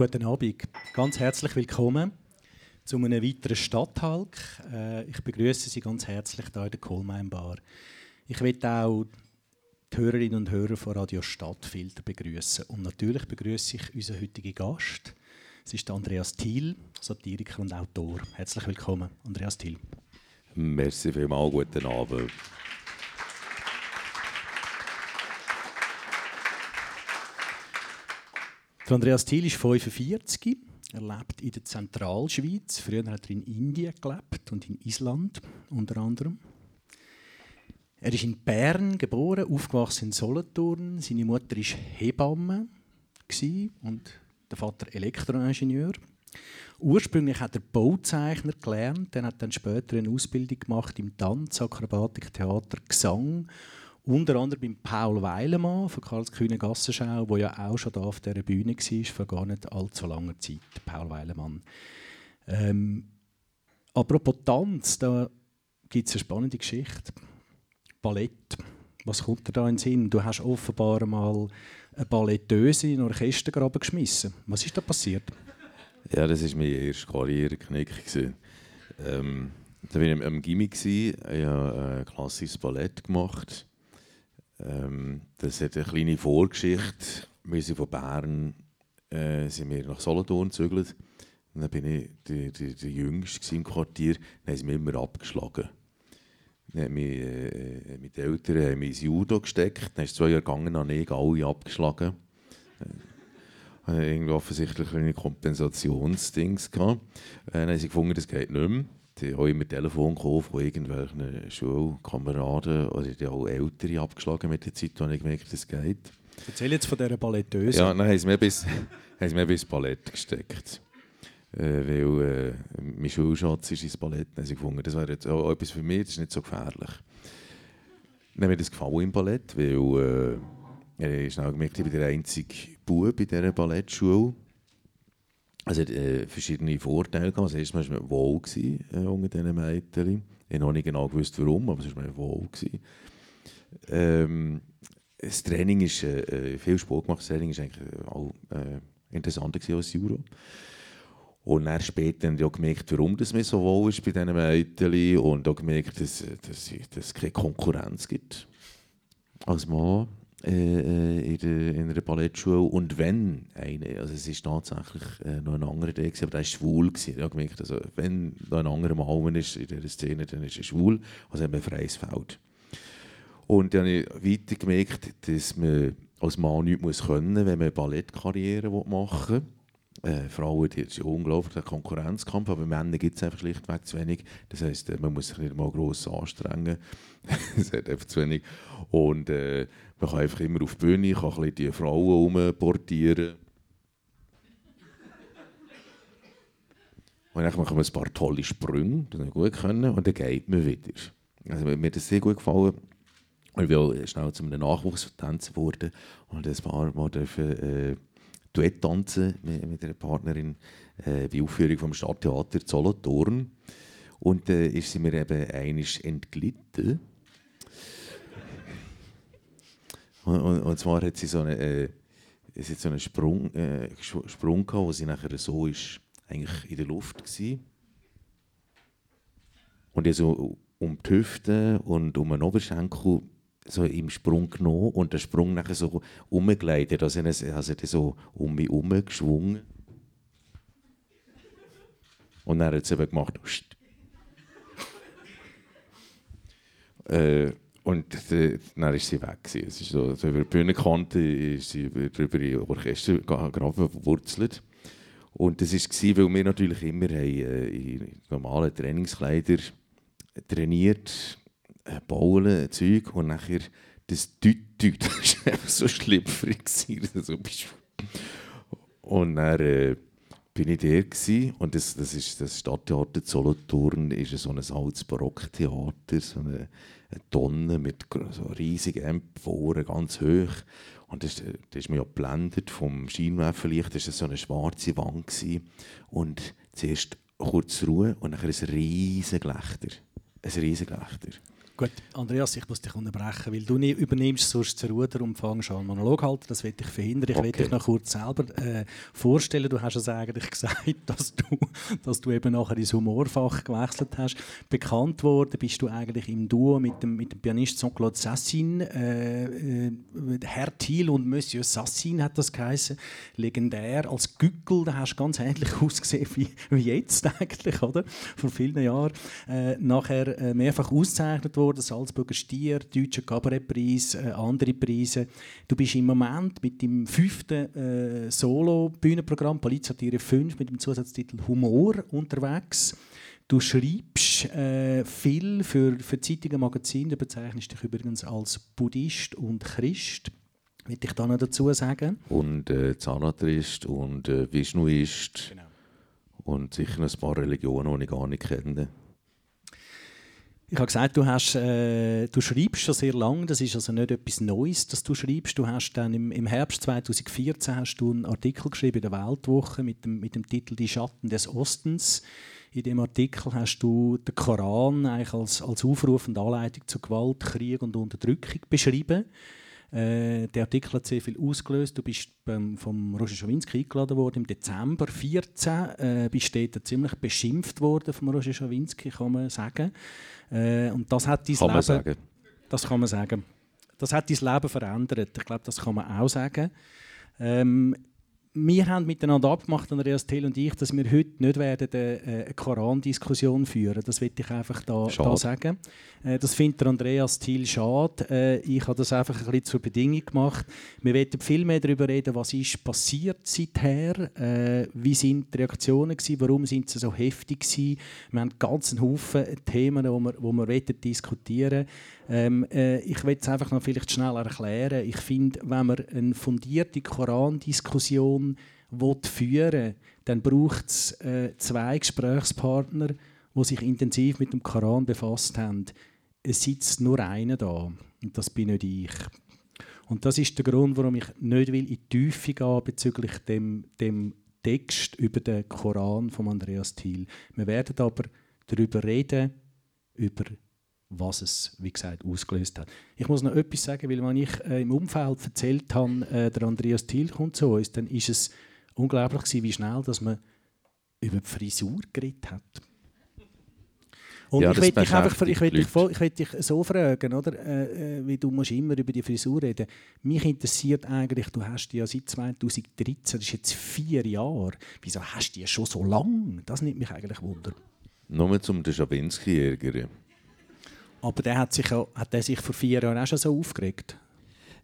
Guten Abend. Ganz herzlich willkommen zu einem weiteren Stadthalk. Äh, ich begrüße Sie ganz herzlich hier in der Kohlmein Bar. Ich möchte auch die Hörerinnen und Hörer von Radio Stadtfilter begrüßen und natürlich begrüße ich unseren heutigen Gast. Es ist Andreas Thiel, Satiriker und Autor. Herzlich willkommen, Andreas Thiel. Merci vielmals, guten Abend. Der Andreas Thiel ist 45. Er lebt in der Zentralschweiz. Früher hat er in Indien gelebt und in Island unter anderem. Er ist in Bern geboren, aufgewachsen in Solothurn. Seine Mutter war Hebamme und der Vater Elektroingenieur. Ursprünglich hat er Bauzeichner gelernt, dann hat dann später eine Ausbildung gemacht im Tanz, Akrobatik, Theater, Gesang unter anderem beim Paul Weilemann von Karlskühne Gassenschau, der ja auch schon da auf dieser Bühne war, vor gar nicht allzu langer Zeit. Paul Weilemann. Ähm, apropos Tanz, da gibt es eine spannende Geschichte. Ballett. Was kommt dir da in den Sinn? Du hast offenbar mal eine Balletteuse in einen Orchestergraben geschmissen. Was ist da passiert? Ja, das war mein erster Karriereknick. Ähm, da war ich am Gimmick, ich habe ein klassisches Ballett gemacht ähm, das hat eine kleine Vorgeschichte. Wir sind von Bern äh, sind wir nach Solothurn gezögert. dann bin ich der, der, der Jüngste im Quartier. Dann haben sie mich immer abgeschlagen. Dann haben mich, äh, meine Eltern haben mich ins Judo gesteckt. Dann ist zwei Jahre gegangen, habe ich alle abgeschlagen. Äh, irgendwie offensichtlich ein Kompensationsdings. Äh, dann haben sie gefunden, das geht nicht mehr die auch immer Telefon von irgendwelchen Schulkameraden oder die auch Ältere abgeschlagen mit der Zeit, wo ich gemerkt das geht. Erzähl jetzt von dieser Balletteuse. Ja, dann haben sie mir bis, haben mir bis gesteckt. Äh, weil äh, mein Schulschatz ist ins Ballett. Dann haben sie gefunden, das wäre jetzt auch etwas für mich, das ist nicht so gefährlich. Dann hat mir das gefallen im Ballett, weil äh, ich schnell gemerkt, ich bin der einzige Bub in dieser Ballettschule. Also äh, verschiedene Vorteile gehabt. Also erstmal war man wohl gewesen, äh, unter diesen Mädchen. Ich habe noch nicht genau gewusst, warum, aber es war mir wohl. Gewesen. Ähm, das Training ist, äh, äh viel Sport gemacht, das Training war eigentlich auch äh, interessanter als Juro. Und dann später habe ich auch gemerkt, warum das mir so wohl ist bei diesen Mädchen und auch gemerkt, dass, dass es keine Konkurrenz gibt als Mann äh, äh, in, der, in einer Ballettschule. Und wenn eine, also es ist tatsächlich äh, noch ein anderer Idee, aber der war schwul. Gewesen. Ich habe gemerkt, also, wenn da ein anderer Mann ist in dieser Szene, dann ist er schwul, also haben wir ein freies Feld. Und dann habe ich weiter gemerkt, dass man als Mann nichts muss können wenn man eine Ballettkarriere machen will. Äh, Frauen, die ist unglaublich ein Konkurrenzkampf, aber Männer gibt es einfach schlichtweg zu wenig. Das heisst, äh, man muss sich nicht mal gross anstrengen. es hat einfach zu wenig. Und äh, man kann einfach immer auf die Bühne, kann ein die Frauen umportieren. Und dann machen wir ein paar tolle Sprünge, die wir gut können, und dann geht man wieder. Also mir hat das sehr gut gefallen. Ich will schnell zu einem Nachwuchstänzer wurde und ein paar Mal dürfen, äh, Duett tanzen mit, mit einer Partnerin äh, bei Aufführung vom Stadttheater Solothurn. Und äh, ist sie mir eben einig entglitten. Und, und, und, zwar hat sie so einen, äh, so einen Sprung, äh, Sprung gehabt, wo sie nachher so ist, eigentlich in der Luft war. Und ich so um die Hüfte und um den Oberschenkel so im Sprung genommen und der Sprung nachher so umgeleitet. Also er hat so um mich herum geschwungen. Und dann hat es eben gemacht. äh, und dann ist sie weg. Es ist so, so über die Bühnenkante ist sie über die Orchestergraben verwurzelt. Und das war, weil wir natürlich immer haben, äh, in normalen Trainingskleidern trainiert äh, bauen, Zeug und nachher das Tüt-Tüt, das war einfach so schlüpfrig. so, und dann äh, bin ich der und das, das ist das Stadttheater Solothurn, ist so ein altes Barocktheater, so eine, eine Tonne mit so riesigen Emporen, ganz hoch. Und das, das ist mir ja geblendet vom Scheinwerferlicht, das war so eine schwarze Wand. Gewesen. Und zuerst kurz Ruhe und dann ein riesiges Gelächter. Ein riesiges Gelächter. Gut, Andreas, ich muss dich unterbrechen, weil du nicht übernimmst sonst das Ruder und fängst an Monolog halten. Das will ich verhindern. Ich okay. will dich noch kurz selber äh, vorstellen. Du hast ja eigentlich gesagt, dass du, dass du eben nachher ins Humorfach gewechselt hast. Bekannt worden bist du eigentlich im Duo mit dem, mit dem Pianist Jean-Claude Sassin. Äh, äh, Herr Thiel und Monsieur Sassin hat das geheißen. Legendär als Gückel, da hast du ganz ähnlich ausgesehen wie, wie jetzt eigentlich, oder? Vor vielen Jahren. Äh, nachher äh, mehrfach ausgezeichnet worden worden, Salzburger Stier, Deutscher Kabarettpreis, äh, andere Preise. Du bist im Moment mit dem fünften äh, Solo-Bühnenprogramm Polizatire 5 mit dem Zusatztitel Humor unterwegs. Du schreibst äh, viel für, für Zeitungen Magazine. Du bezeichnest dich übrigens als Buddhist und Christ. Will ich da noch dazu sagen? Und äh, Zanatrist und äh, Vishnuist. Genau. Und sicher ein paar Religionen, die ich gar nicht kenne. Ich habe gesagt, du, hast, äh, du schreibst schon sehr lange, das ist also nicht etwas Neues, dass du schreibst. Du hast dann im, im Herbst 2014 hast du einen Artikel geschrieben in der Weltwoche mit dem, mit dem Titel Die Schatten des Ostens. In dem Artikel hast du den Koran eigentlich als, als Aufruf und Anleitung zu Gewalt, Krieg und Unterdrückung beschrieben. Äh, der Artikel hat sehr viel ausgelöst. Du bist beim, vom Roger Schawinski eingeladen worden im Dezember 2014. Äh, bist dort ziemlich beschimpft worden vom Roger Schawinski, kann man sagen. Äh, und das hat dein kann Leben, sagen. Das kann man sagen. Das hat dein Leben verändert. Ich glaube, das kann man auch sagen. Ähm, wir haben miteinander abgemacht, Andreas Thiel und ich, dass wir heute nicht werden äh, eine Koran-Diskussion führen. Das will ich einfach da, da sagen. Äh, das findet Andreas Thiel schade. Äh, ich habe das einfach ein bisschen zur Bedingung gemacht. Wir werden viel mehr darüber reden, was ist passiert seither, wie sind die Reaktionen gewesen, warum sind sie so heftig gewesen. Wir haben einen Haufen Themen, die wir, wo wir diskutieren ähm, äh, ich will es einfach noch vielleicht schnell erklären. Ich finde, wenn man eine fundierte Koran-Diskussion führen will, dann braucht es äh, zwei Gesprächspartner, die sich intensiv mit dem Koran befasst haben. Es sitzt nur einer da und das bin nicht ich. Und das ist der Grund, warum ich nicht will in die Tiefe gehen bezüglich dem, dem Text über den Koran von Andreas Thiel. Wir werden aber darüber reden, über was es, wie gesagt, ausgelöst hat. Ich muss noch etwas sagen, weil wenn ich äh, im Umfeld erzählt habe, äh, der Andreas Thiel kommt zu uns, dann ist es unglaublich gewesen, wie schnell dass man über die Frisur geredet hat. Und ja, ich will dich einfach ich will dich, ich will dich so fragen, oder? Äh, äh, wie du musst immer über die Frisur reden. Mich interessiert eigentlich, du hast die ja seit 2013, das ist jetzt vier Jahre. Wieso hast du die schon so lange? Das nimmt mich eigentlich wunder. Nur zum Schawinski ärgern. Aber der hat, sich, auch, hat der sich vor vier Jahren auch schon so aufgeregt?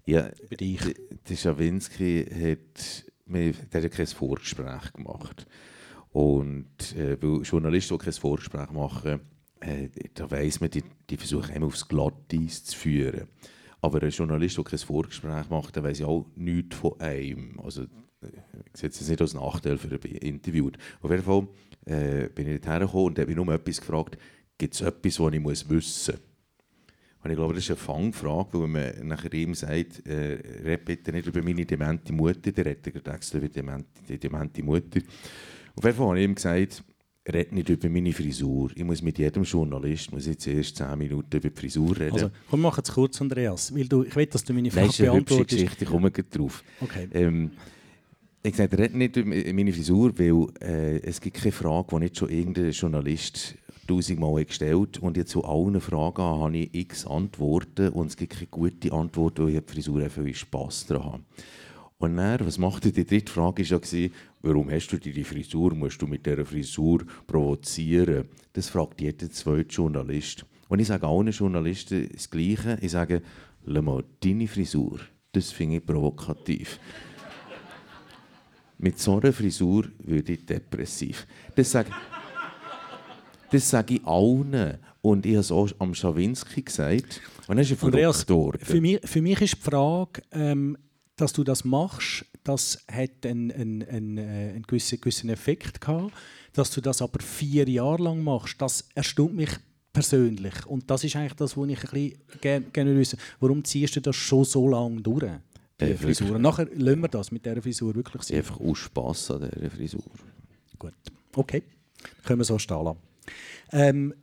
Ja, dich. Der Schawinski hat, der hat ja kein Vorgespräch gemacht. Und äh, weil Journalisten, die kein Vorgespräch machen, äh, da weiss man, die, die versuchen immer aufs Glatteis zu führen. Aber ein Journalist, der kein Vorgespräch macht, der weiss ja auch nichts von einem. Also, äh, ich setze es nicht als Nachteil für ein Interview. Auf jeden Fall äh, bin ich dorthin gekommen und habe mich nur etwas gefragt, gibt es etwas, was ich muss wissen muss? Und ich glaube, das ist eine Fangfrage, weil man nachher ihm sagt, äh, red bitte nicht über meine demente Mutter, der redet gerade extra über die demente Mutter. Auf jeden Fall habe ich ihm gesagt, red nicht über meine Frisur. Ich muss mit jedem Journalist muss jetzt erst 10 Minuten über die Frisur reden. Also, komm, mach es kurz, Andreas, weil du, ich will, dass du meine Frage beantwortest. Geschichte, ich komme drauf. Okay. Ähm, ich gesagt, red nicht über meine Frisur, weil äh, es gibt keine Frage, die nicht schon irgendein Journalist tausendmal gestellt und jetzt zu allen Fragen habe ich x Antworten und es gibt keine gute Antwort, weil ich die Frisur einfach Spass daran habe. Und dann, was machte die dritte Frage, war ja, warum hast du diese Frisur, musst du mit dieser Frisur provozieren? Das fragt jeder zweite Journalist. Und ich sage allen Journalisten das Gleiche, ich sage, mal, deine Frisur, das finde ich provokativ. mit so einer Frisur würde ich depressiv. Das sage das sage ich allen. Und ich habe es auch am Schawinski gesagt. Und ist Andreas, für mich, für mich ist die Frage, ähm, dass du das machst, das hat einen, einen, einen, äh, einen gewissen, gewissen Effekt gehabt. Dass du das aber vier Jahre lang machst, das erstaunt mich persönlich. Und das ist eigentlich das, was ich ein bisschen gerne, gerne wissen Warum ziehst du das schon so lange durch? Die äh, Frisur. Und nachher lassen wir das mit dieser Frisur wirklich sein. Einfach aus Spass an dieser Frisur. Gut, okay. Können wir so stehen lassen. Ähm,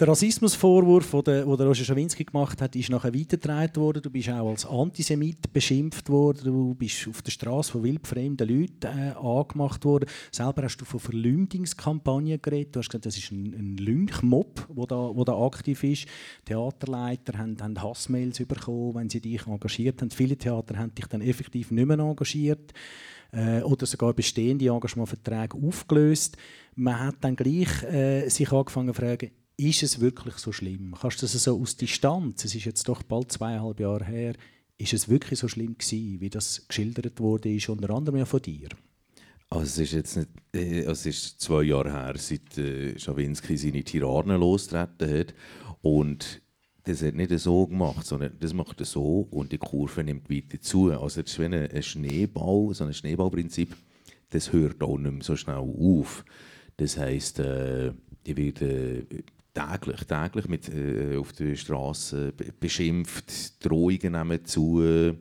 der Rassismusvorwurf, den Roger Schawinski gemacht hat, ist nachher weitergetragen worden. Du bist auch als Antisemit beschimpft worden. Du bist auf der Straße von wildfremden Leuten äh, angemacht worden. Selber hast du von Verleumdungskampagnen geredet. Du hast gesagt, das ist ein, ein Lynchmob, der da, da aktiv ist. Theaterleiter haben, haben Hassmails bekommen, wenn sie dich engagiert haben. Viele Theater haben dich dann effektiv nicht mehr engagiert äh, oder sogar bestehende Engagementverträge aufgelöst. Man hat dann gleich äh, sich angefangen zu fragen, ist es wirklich so schlimm? Kannst du das so aus Distanz, es ist jetzt doch bald zweieinhalb Jahre her, ist es wirklich so schlimm gewesen, wie das geschildert wurde, ist unter anderem ja von dir? Also es ist jetzt nicht, äh, es ist zwei Jahre her, seit äh, Schawinski seine Tiranen losgetreten hat und das hat nicht so gemacht, sondern das macht er so und die Kurve nimmt weiter zu. Also das ist wie ein Schneeball, so ein Schneeballprinzip, das hört auch nicht mehr so schnell auf. Das heisst, äh, ich werde täglich, täglich mit, äh, auf der Straße beschimpft, Drohungen nehmen zu.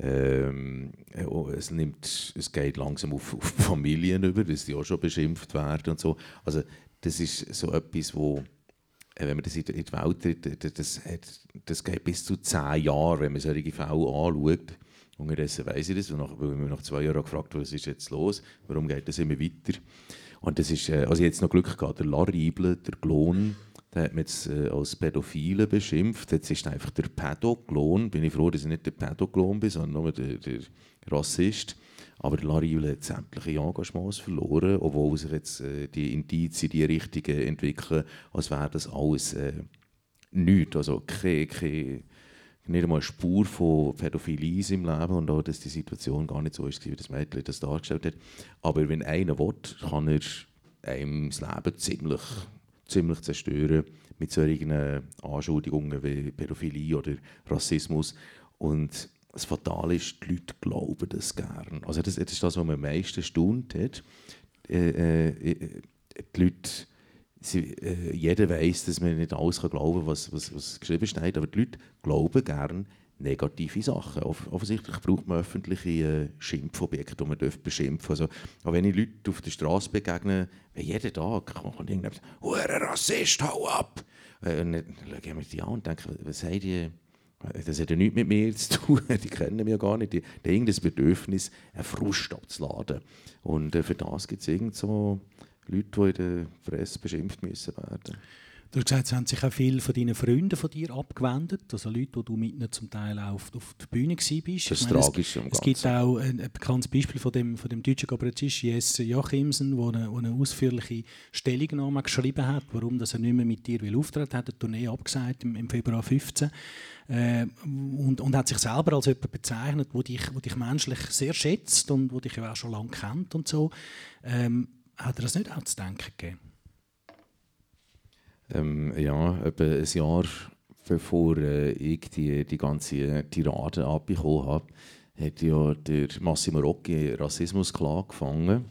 Ähm, oh, es, nimmt, es geht langsam auf, auf Familien über, dass die auch schon beschimpft werden und so. Also das ist so etwas, wo äh, wenn man das in die Welt tritt, das, das geht bis zu zehn Jahre, wenn man solche Fälle anschaut. Unterdessen weiss ich das, weil ich mich nach zwei Jahren gefragt was ist jetzt los, warum geht das immer weiter. Und das ist, äh, also jetzt noch Glück gehabt, der Laribel, der Klon, der hat mich jetzt äh, als Pädophile beschimpft. Jetzt ist einfach der Pädoklon. Bin ich froh, dass ich nicht der Pädoklon bin, sondern nur der, der Rassist. Aber der Laribel hat sämtliche Engagements verloren, obwohl sich jetzt äh, die Indizien in die Richtung entwickeln, als wäre das alles äh, nichts. Also keine, keine, nicht einmal eine Spur von Pädophilie im Leben und auch, dass die Situation gar nicht so ist, wie das Mädchen das dargestellt hat. Aber wenn einer will, kann er einem das Leben ziemlich, ziemlich zerstören mit solchen Anschuldigungen wie Pädophilie oder Rassismus. Und das Fatale ist, die Leute glauben das gern. Also das, das ist das, was man am meisten staunt hat. Äh, äh, die Leute Sie, äh, jeder weiß, dass man nicht alles kann glauben kann, was, was, was geschrieben steht, aber die Leute glauben gerne negative Sachen. Off offensichtlich braucht man öffentliche äh, Schimpfobjekte, die man beschimpfen also, auch wenn ich Leute auf der Straße begegne, jeden Tag kommt irgendjemand «Hure Rassist, hau ab!» äh, Und dann schaue ich mir die an und denke, was haben die... Das hat ja nichts mit mir zu tun, die kennen mich ja gar nicht. Die, haben irgendein Bedürfnis, einen Frust abzuladen. Und äh, für das gibt es irgend so Leute, die in der Presse beschimpft müssen werden. Du hast gesagt, es haben sich auch viele von deinen Freunden von dir abgewendet, also Leute, die du mit ihnen zum Teil auch auf, auf der Bühne warst. Das ist tragisch. Es, es gibt auch ein, ein, bekanntes Beispiel von dem, von dem deutschen Kabarettist Jesse Joachimsen, der eine, eine, ausführliche Stellungnahme geschrieben hat, warum dass er nicht mehr mit dir will auftreten hat eine Tournee abgesagt im, im Februar 2015. Äh, und, und hat sich selber als jemand bezeichnet, der dich, dich menschlich sehr schätzt und wo dich ja auch schon lange kennt und so. Ähm, hat er das nicht auch zu denken gegeben? Ähm, ja, etwa ein Jahr bevor äh, ich die, die ganze Tirade abbekommen habe, hat ja der Massimo Rocchi Rassismusklage gefangen.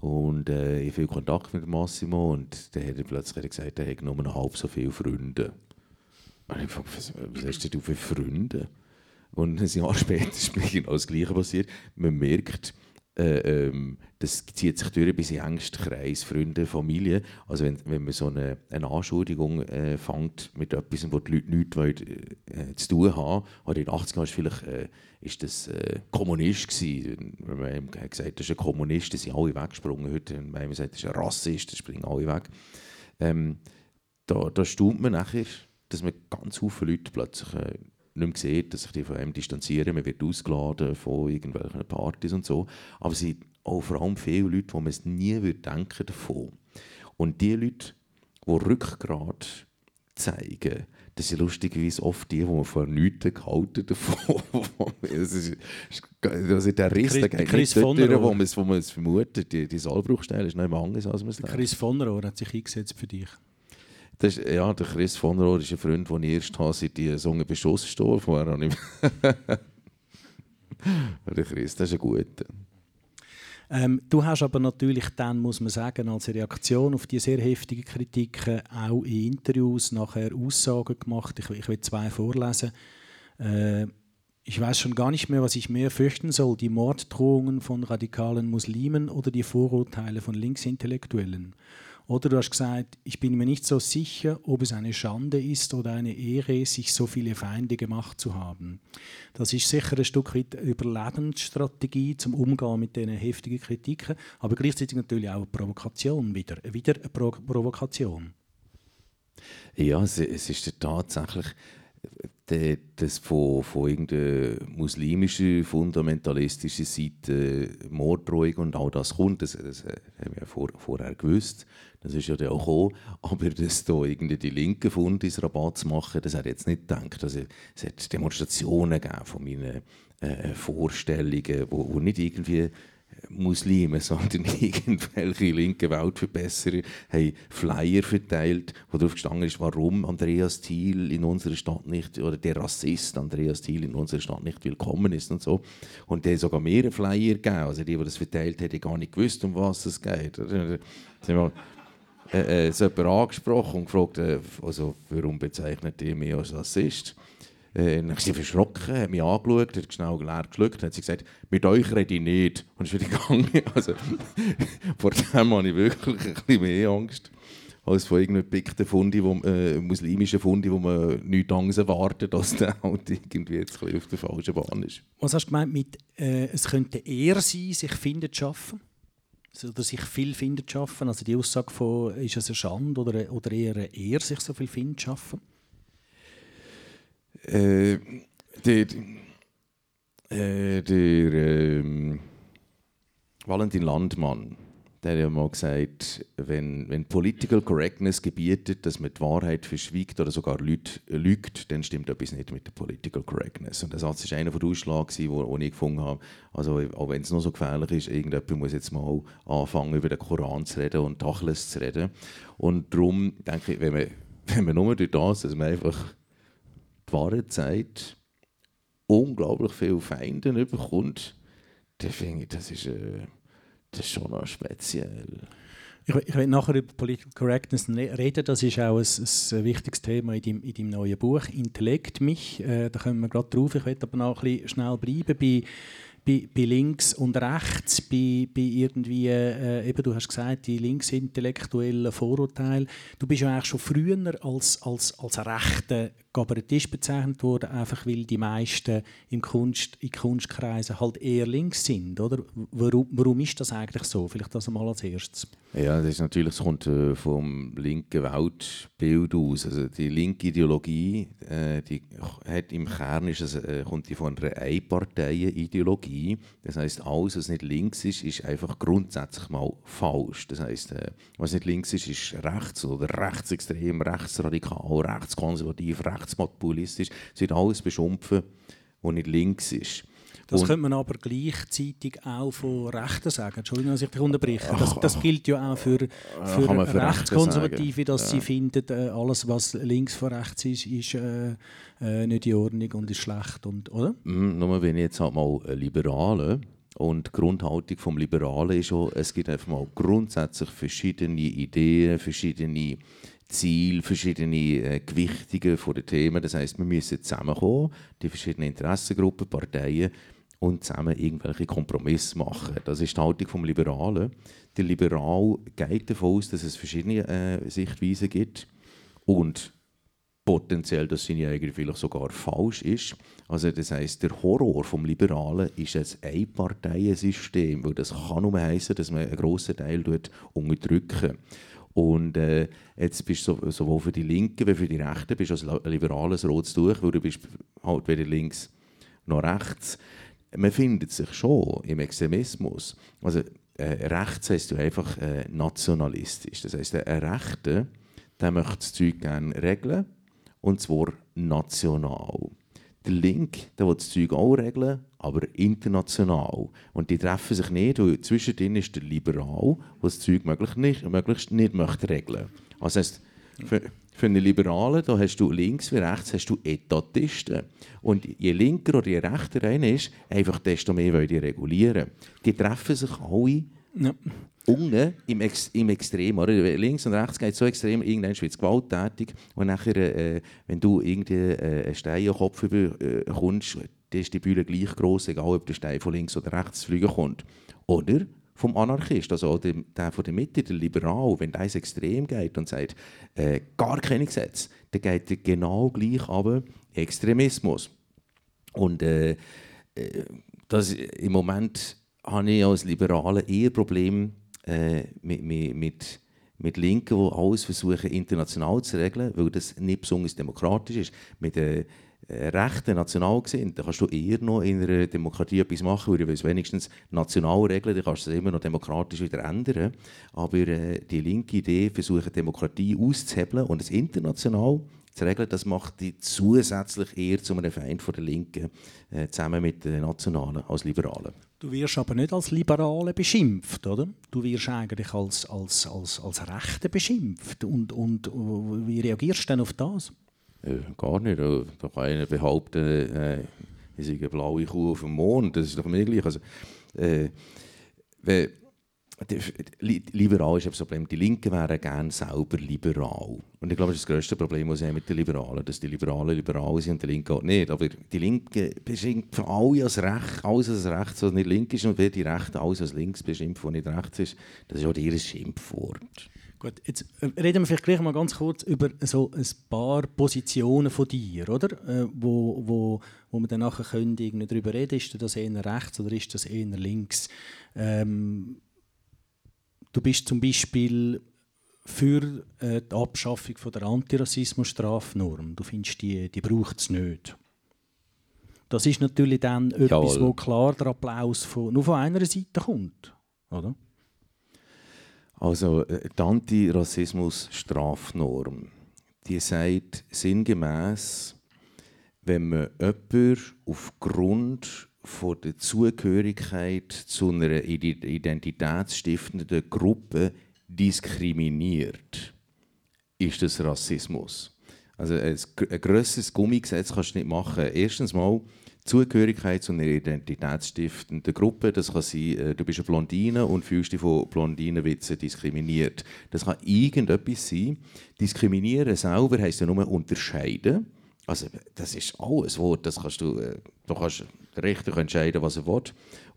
Und äh, ich viel Kontakt mit Massimo und dann hat er plötzlich gesagt, er hätte nur noch halb so viele Freunde. Und ich fragte, was, was hast du für Freunde? Und ein Jahr später ist mir genau das Gleiche passiert. Man merkt, äh, ähm, das zieht sich durch bis in den engsten Kreis, Freunde, Familie. Also wenn, wenn man so eine, eine Anschuldigung äh, fängt mit etwas, wo die Leute nichts wollen, äh, zu tun haben, oder in den 80ern ist vielleicht äh, ist das äh, Kommunist gewesen. Wenn man gesagt das ist ein Kommunist, dann sind alle weggesprungen. Heute, wenn man sagt, das ist ein Rassist, dann springen alle weg. Ähm, da, da staunt man nachher, dass man ganz viele Leute plötzlich äh, nicht mehr sieht, dass sich die von ihm distanzieren. Man wird ausgeladen von irgendwelchen Partys und so. Aber es sind auch vor allem viele Leute, wo man es nie würde denken davon. Und die Leute, die Rückgrat zeigen, das sind lustigerweise oft die, die man vor nichts gehalten davon. das ist, also der Riss, der geht Chris nicht dort durch, wo man es, wo man es vermutet. Die, die Saalbruchstelle ist noch immer anders, als man es Chris von Rohr hat sich eingesetzt für dich. Das ist, ja, der Chris von Rohr ist ein Freund, den ich erst habe, seit die Sonne Beschuss gestorben war. der Chris, das ist ein guter. Ähm, du hast aber natürlich dann, muss man sagen, als Reaktion auf die sehr heftigen Kritiken auch in Interviews nachher Aussagen gemacht. Ich, ich will zwei vorlesen. Äh, ich weiß schon gar nicht mehr, was ich mehr fürchten soll, die Morddrohungen von radikalen Muslimen oder die Vorurteile von Linksintellektuellen. Oder du hast gesagt, ich bin mir nicht so sicher, ob es eine Schande ist oder eine Ehre, sich so viele Feinde gemacht zu haben. Das ist sicher ein Stück weit Überlebensstrategie zum Umgehen mit diesen heftigen Kritiken, aber gleichzeitig natürlich auch eine Provokation wieder. Wieder eine Pro Provokation. Ja, es, es ist tatsächlich das von, von irgendeiner muslimischen, fundamentalistischen Seite Morddrohung und all das kommt, das, das haben wir ja vor, vorher gewusst. Das ist ja dann auch gekommen. Aber dass da irgendwie die Linken Fund ins Rabatt zu machen, das hat jetzt nicht gedacht. Also, es hat Demonstrationen gegeben von meinen äh, Vorstellungen, wo, wo nicht irgendwie Muslime, sondern irgendwelche linke Weltverbesserer haben Flyer verteilt, wo darauf gestanden ist, warum Andreas Thiel in unserer Stadt nicht, oder der Rassist Andreas Thiel in unserer Stadt nicht willkommen ist und so. Und der sogar mehrere Flyer gegeben. Also die, die das verteilt haben, haben gar nicht gewusst, um was es geht. Äh, äh, jemand angesprochen und gefragt, äh, also, warum bezeichnet ihr mich als Rassist? Äh, dann ist sie verschrocken, hat mich angeschaut, hat schnell leer geschluckt und hat sie gesagt, mit euch rede ich nicht. Und ist wieder gegangen. Also, vor dem habe ich wirklich ein bisschen mehr Angst als von irgendeinem gepickten Fundi, wo, äh, muslimischen Fundi, wo man nichts anderes erwartet, als der halt irgendwie jetzt auf der falschen Bahn ist. Was hast du gemeint mit, äh, es könnte eher sein, sich finden zu schaffen? Oder sich viel finden zu schaffen? Also die Aussage von, ist es eine Schande oder, oder eher eher sich so viel finden zu schaffen? Äh, der, äh, der äh, Valentin Landmann, der hat ja mal gesagt, wenn, wenn Political Correctness gebietet, dass man die Wahrheit verschwiegt oder sogar lügt, dann stimmt etwas nicht mit der Political Correctness. Und der Satz war einer der Ausschläge, den ich gefunden habe. Also, auch wenn es noch so gefährlich ist, irgendjemand muss jetzt mal anfangen, über den Koran zu reden und Tachles zu reden. Und darum denke ich, wenn man, wenn man nur durch das, dass man einfach die wahre Zeit unglaublich viele Feinde bekommt, dann finde ich, das ist, äh, das ist schon noch speziell. Ich, ich will nachher über Political Correctness reden. Das ist auch ein, ein wichtiges Thema in deinem, in deinem neuen Buch «Intellekt mich». Äh, da kommen wir gerade drauf. Ich will aber noch ein bisschen schnell bleiben bei bei, bei links und rechts, bei, bei irgendwie, äh, eben du hast gesagt, die linksintellektuellen Vorurteile. Du bist ja eigentlich schon früher als, als, als rechter Kabarettist bezeichnet worden, einfach weil die meisten im Kunst, in Kunstkreisen halt eher links sind, oder? Warum, warum ist das eigentlich so? Vielleicht das einmal als erstes. Ja, das ist natürlich, es kommt äh, vom linken Weltbild aus. Also die linke Ideologie, äh, die hat im Kern ist es, äh, kommt die von einer Einparteien-Ideologie. Das heißt, alles, was nicht links ist, ist einfach grundsätzlich mal falsch. Das heißt, äh, was nicht links ist, ist rechts oder rechtsextrem, rechtsradikal, rechtskonservativ, rechts rechtspopulistisch. Es wird alles beschimpfen, was nicht links ist. Das und könnte man aber gleichzeitig auch von Rechten sagen. Entschuldigung, dass ich dich unterbreche. Das, das gilt ja auch für, für, für Rechtskonservative, dass ja. sie finden, äh, alles, was links von rechts ist, ist äh, äh, nicht in Ordnung und ist schlecht. Und, oder? Mm, nur wenn ich jetzt halt mal Liberale und die Grundhaltung des Liberalen ist auch, es gibt einfach mal grundsätzlich verschiedene Ideen, verschiedene Ziel, verschiedene äh, Gewichtungen den Themen. Das heißt, wir müssen zusammenkommen, die verschiedenen Interessengruppen, Parteien, und zusammen irgendwelche Kompromisse machen. Das ist die Haltung des Liberalen. Der Liberal geht davon aus, dass es verschiedene äh, Sichtweisen gibt und potenziell, dass seine eigene vielleicht sogar falsch ist. Also das heißt, der Horror vom Liberalen ist ein Einparteiensystem, weil das kann nur heißen, dass man einen grossen Teil unterdrücken und äh, jetzt bist du sowohl für die Linken wie für die Rechten bist als liberales rotes Tuch, weil du bist halt weder links noch rechts. Man findet sich schon im Extremismus. Also äh, rechts heisst du einfach äh, nationalistisch. Das heisst, ein Rechter der möchte das Zeug gerne regeln und zwar national. Der Link der will das Zeug auch regeln, aber international. Und die treffen sich nicht, weil zwischendrin ist der Liberal, der das Zeug möglichst nicht, möglichst nicht möchte regeln Also heißt, für, für einen Liberalen da hast du links wie rechts hast du Etatisten. Und je linker oder je rechter einer ist, einfach desto mehr wollen die regulieren. Die treffen sich alle ja unten im, Ex im Extrem. Oder? Links und rechts geht es so extrem, irgendwann wird es gewalttätig. Und nachher, äh, wenn du irgendwie äh, einen Stein in den Kopf bekommst, äh, dann ist die Bühne gleich groß, egal ob der Stein von links oder rechts fliegen kommt. Oder vom Anarchist, also der, der von der Mitte, der Liberal, wenn der ins Extrem geht und sagt, äh, gar keine Gesetze, dann geht er genau gleich aber Extremismus. Und äh, äh, das, im Moment habe ich als Liberale eher Probleme äh, mit, mit, mit, Linken, die alles versuchen international zu regeln, weil das nicht besonders demokratisch ist. Mit äh, Rechten national sind, dann kannst du eher noch in einer Demokratie etwas machen, weil du wenigstens national regeln, dann kannst du es immer noch demokratisch wieder ändern. Aber äh, die linke Idee versucht Demokratie auszuhebeln und es international zu regeln, das macht die zusätzlich eher zu einem Feind von der Linken, äh, zusammen mit den Nationalen als Liberalen. Du wirst aber nicht als Liberale beschimpft, oder? Du wirst eigentlich als, als, als, als Rechte beschimpft. Und, und wie reagierst du denn auf das? Äh, gar nicht. Da kann einer behaupten, äh, ich sei eine blaue Kuh auf dem Mond. Das ist doch mir gleich. Also, äh, liberal ist das Problem. Die Linken wären gerne selber liberal. Und ich glaube, das ist das grösste Problem, das sie mit den Liberalen dass die Liberalen liberal sind und die Linken auch nicht. Aber die Linken beschimpfen alle als rechts, alles als rechts, was nicht links ist, und wer die Rechten alles als links beschimpft, was nicht rechts ist. Das ist auch ihr Schimpfwort. Gut, jetzt äh, reden wir vielleicht gleich mal ganz kurz über so ein paar Positionen von dir, oder? Äh, wo, wo, wo wir dann nachher können darüber reden ist das eher rechts oder ist das eher links? Ähm, Du bist zum Beispiel für äh, die Abschaffung von der Antirassismus-Strafnorm. Du findest, die, die braucht es nicht. Das ist natürlich dann Jawohl. etwas, wo klar der Applaus von, nur von einer Seite kommt. Oder? Also äh, die Antirassismus-Strafnorm, die sagt sinngemäß, wenn man jemanden aufgrund von der Zugehörigkeit zu einer identitätsstiftenden Gruppe diskriminiert, ist das Rassismus. Also ein, grosses Gummigesetz kannst du nicht machen. Erstens mal Zugehörigkeit zu einer identitätsstiftenden Gruppe. Das kann sein, äh, du bist eine Blondine und fühlst dich von Blondinenwitzen diskriminiert. Das kann irgendetwas sein. Diskriminieren selber heisst ja nur unterscheiden. Also das ist alles Wort, das kannst du, äh, du kannst der Richter entscheiden, was er will.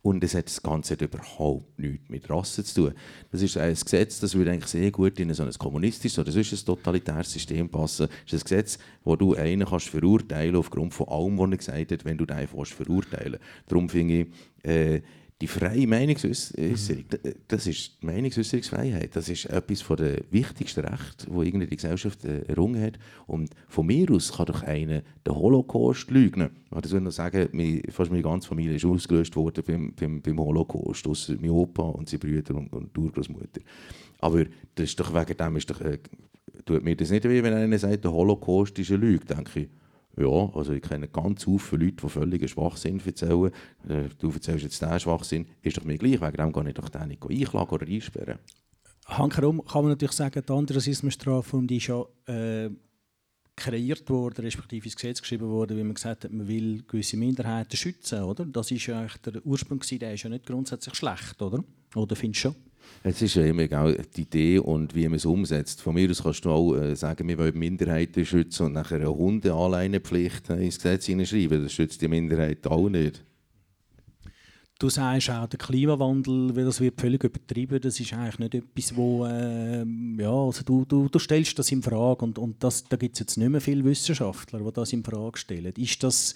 Und es hat das Ganze überhaupt nichts mit Rasse zu tun. Das ist ein Gesetz, das würde eigentlich sehr gut in so ein kommunistisches oder sonst ein totalitäres System passen. Das ist ein Gesetz, wo du einen kannst verurteilen aufgrund von allem, was er gesagt hat, wenn du den verurteilen willst. Darum finde ich, äh, die freie Meinungsäußerung, mhm. das ist die Meinungsäußerungsfreiheit. Das ist etwas von der wichtigsten Rechte, wo irgendwie die Gesellschaft äh, errungen hat. Und von mir aus kann doch einer den Holocaust leugnen. Ich würde noch sagen, fast meine ganze Familie ist ausgelöst worden beim, beim, beim Holocaust, außer mein Opa und seine Brüder und, und die Urgroßmutter. Aber das ist doch wegen dem ist doch, äh, tut mir das nicht weh, wenn einer sagt, der Holocaust ist eine Lüge, denke ich. Ja, also ich kenne ganz viele Leute, die völlig Schwachsinn erzählen. Äh, du erzählst jetzt diesen Schwachsinn, ist doch mir gleich, wegen dem kann ich doch den nicht einklagen oder einsperren. Hankerum kann man natürlich sagen, die Antirassismusstrafe die ist ja äh, kreiert worden, respektive ins Gesetz geschrieben worden, weil man gesagt hat, man will gewisse Minderheiten schützen, oder? Das ist ja eigentlich der Ursprung, der ist ja nicht grundsätzlich schlecht, oder? Oder findest du schon? Es ist ja immer genau die Idee und wie man es umsetzt. Von mir aus kannst du auch äh, sagen, wir wollen Minderheiten schützen und nachher eine Hundeanleinepflicht ins Gesetz hineinschreiben. Das schützt die Minderheit auch nicht. Du sagst auch, der Klimawandel, das wird völlig übertrieben, das ist eigentlich nicht etwas, wo, äh, ja, also du, du, du stellst das in Frage und, und das, da gibt es jetzt nicht mehr viele Wissenschaftler, die das in Frage stellen. Ist das